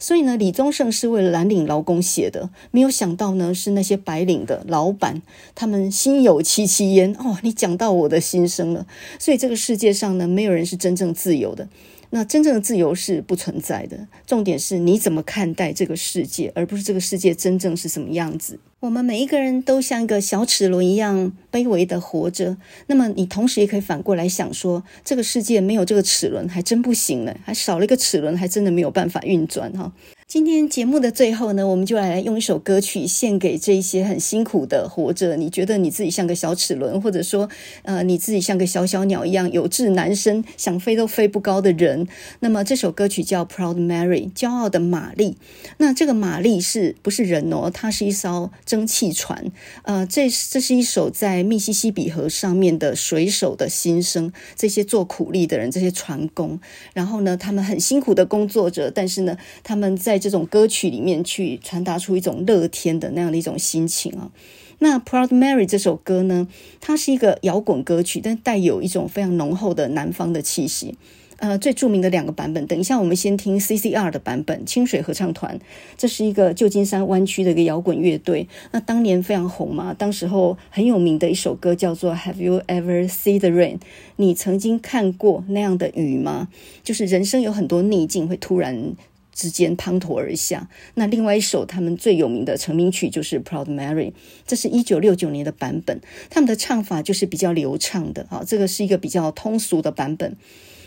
所以呢，李宗盛是为了蓝领劳工写的，没有想到呢，是那些白领的老板，他们心有戚戚焉。哦，你讲到我的心声了。所以这个世界上呢，没有人是真正自由的。那真正的自由是不存在的。重点是你怎么看待这个世界，而不是这个世界真正是什么样子。我们每一个人都像一个小齿轮一样卑微的活着，那么你同时也可以反过来想说，这个世界没有这个齿轮还真不行了，还少了一个齿轮，还真的没有办法运转哈。今天节目的最后呢，我们就来用一首歌曲献给这一些很辛苦的活着。你觉得你自己像个小齿轮，或者说，呃，你自己像个小小鸟一样有志难伸，想飞都飞不高的人。那么这首歌曲叫《Proud Mary》，骄傲的玛丽。那这个玛丽是不是人哦？它是一艘蒸汽船。呃，这这是一首在密西西比河上面的水手的心声。这些做苦力的人，这些船工，然后呢，他们很辛苦的工作着，但是呢，他们在在这种歌曲里面去传达出一种乐天的那样的一种心情啊。那《Proud Mary》这首歌呢，它是一个摇滚歌曲，但带有一种非常浓厚的南方的气息。呃，最著名的两个版本，等一下我们先听 CCR 的版本，清水合唱团。这是一个旧金山湾区的一个摇滚乐队。那当年非常红嘛，当时候很有名的一首歌叫做《Have You Ever Seen the Rain》？你曾经看过那样的雨吗？就是人生有很多逆境，会突然。之间滂沱而下。那另外一首他们最有名的成名曲就是《Proud Mary》，这是一九六九年的版本。他们的唱法就是比较流畅的啊，这个是一个比较通俗的版本。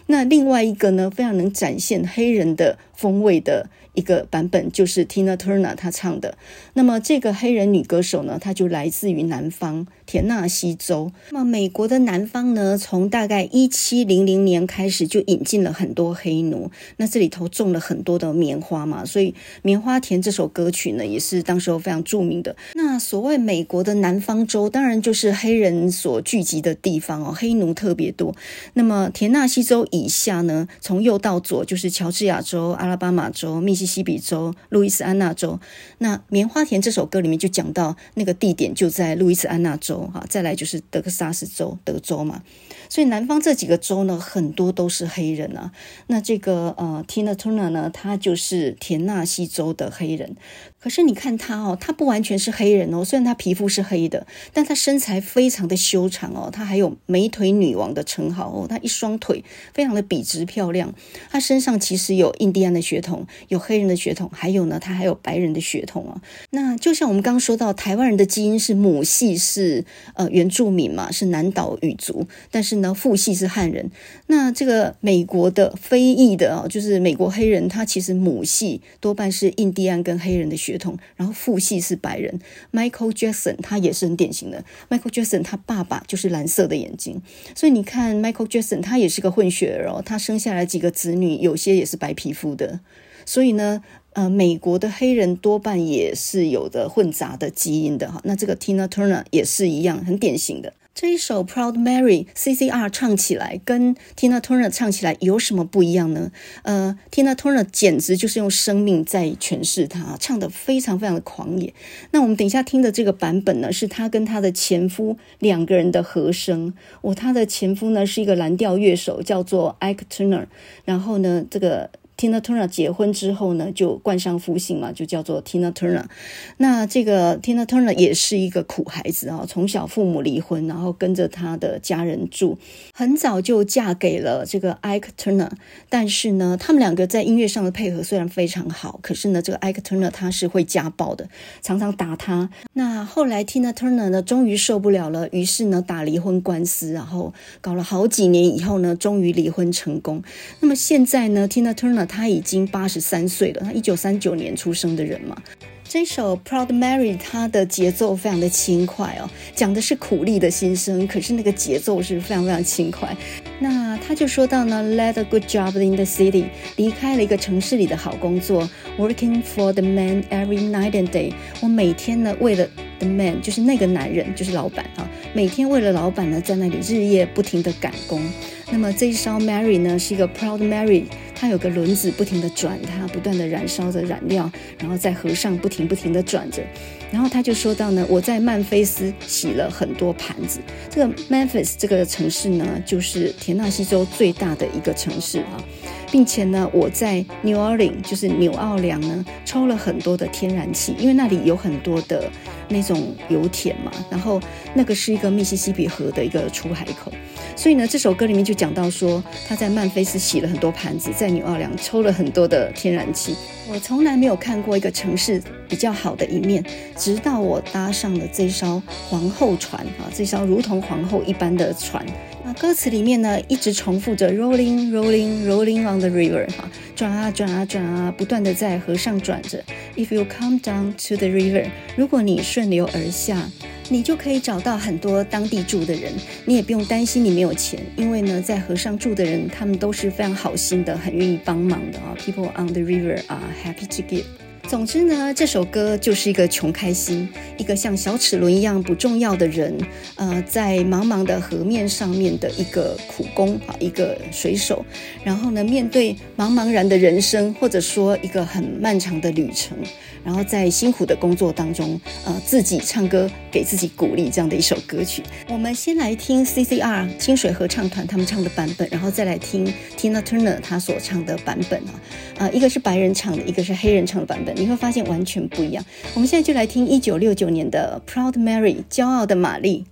那另外一个呢，非常能展现黑人的风味的。一个版本就是 Tina Turner 她唱的。那么这个黑人女歌手呢，她就来自于南方田纳西州。那么美国的南方呢，从大概一七零零年开始就引进了很多黑奴。那这里头种了很多的棉花嘛，所以《棉花田》这首歌曲呢，也是当时候非常著名的。那所谓美国的南方州，当然就是黑人所聚集的地方哦，黑奴特别多。那么田纳西州以下呢，从右到左就是乔治亚州、阿阿拉巴马州、密西西比州、路易斯安那州。那《棉花田》这首歌里面就讲到那个地点就在路易斯安那州，哈，再来就是德克萨斯州，德州嘛。所以南方这几个州呢，很多都是黑人啊。那这个呃，Tina Turner 呢，他就是田纳西州的黑人。可是你看她哦，她不完全是黑人哦，虽然她皮肤是黑的，但她身材非常的修长哦，她还有美腿女王的称号哦，她一双腿非常的笔直漂亮。她身上其实有印第安的血统，有黑人的血统，还有呢，她还有白人的血统哦。那就像我们刚刚说到，台湾人的基因是母系是呃原住民嘛，是南岛语族，但是呢父系是汉人。那这个美国的非裔的哦，就是美国黑人，他其实母系多半是印第安跟黑人的血统，然后父系是白人。Michael Jackson 他也是很典型的，Michael Jackson 他爸爸就是蓝色的眼睛，所以你看 Michael Jackson 他也是个混血儿哦，他生下来几个子女有些也是白皮肤的，所以呢。呃，美国的黑人多半也是有的混杂的基因的哈。那这个 Tina Turner 也是一样，很典型的。这一首 Proud Mary，CCR 唱起来跟 Tina Turner 唱起来有什么不一样呢？呃，Tina Turner 简直就是用生命在诠释她，唱得非常非常的狂野。那我们等一下听的这个版本呢，是她跟她的前夫两个人的和声。哦，她的前夫呢是一个蓝调乐手，叫做 Ike Turner。然后呢，这个。Tina Turner 结婚之后呢，就冠上夫姓嘛，就叫做 Tina Turner。那这个 Tina Turner 也是一个苦孩子啊，从小父母离婚，然后跟着他的家人住，很早就嫁给了这个 Ike Turner。但是呢，他们两个在音乐上的配合虽然非常好，可是呢，这个 Ike Turner 他是会家暴的，常常打他。那后来 Tina Turner 呢，终于受不了了，于是呢，打离婚官司，然后搞了好几年以后呢，终于离婚成功。那么现在呢，Tina Turner 他已经八十三岁了，他一九三九年出生的人嘛。这首《Proud Mary》它的节奏非常的轻快哦，讲的是苦力的心声，可是那个节奏是非常非常轻快。那他就说到呢，Led a good job in the city，离开了一个城市里的好工作，Working for the man every night and day。我每天呢，为了 the man，就是那个男人，就是老板啊，每天为了老板呢，在那里日夜不停的赶工。那么这一首 Mary 呢，是一个 Proud Mary。它有个轮子不停地转，它不断地燃烧着燃料，然后在河上不停不停地转着。然后他就说到呢，我在曼菲斯洗了很多盘子。这个 Memphis 这个城市呢，就是田纳西州最大的一个城市啊，并且呢，我在 New Orleans 就是纽奥良呢，抽了很多的天然气，因为那里有很多的那种油田嘛。然后那个是一个密西西比河的一个出海口。所以呢，这首歌里面就讲到说，他在曼菲斯洗了很多盘子，在纽奥良抽了很多的天然气。我从来没有看过一个城市比较好的一面，直到我搭上了这艘皇后船啊，这艘如同皇后一般的船。那歌词里面呢，一直重复着 rolling rolling rolling on the river 哈，转啊转啊转啊，不断的在河上转着。If you come down to the river，如果你说顺流而下。你就可以找到很多当地住的人，你也不用担心你没有钱，因为呢，在河上住的人，他们都是非常好心的，很愿意帮忙的啊。People on the river are happy to give。总之呢，这首歌就是一个穷开心，一个像小齿轮一样不重要的人，呃，在茫茫的河面上面的一个苦工啊，一个水手，然后呢，面对茫茫然的人生，或者说一个很漫长的旅程。然后在辛苦的工作当中，呃，自己唱歌给自己鼓励这样的一首歌曲。我们先来听 CCR 清水合唱团他们唱的版本，然后再来听 Tina Turner 她所唱的版本啊，啊、呃，一个是白人唱的，一个是黑人唱的版本，你会发现完全不一样。我们现在就来听一九六九年的 Proud Mary 骄傲的玛丽。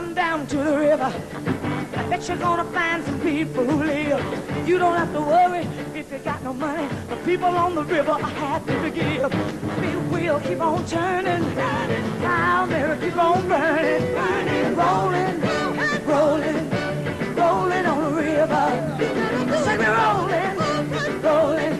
come down to the river. I bet you're gonna find some people who live. You don't have to worry if you got no money. The people on the river are happy to give. The wheel keep on turning, I'll keep on burning, burning, rolling, rolling, rolling on the river. Send me rolling, rolling.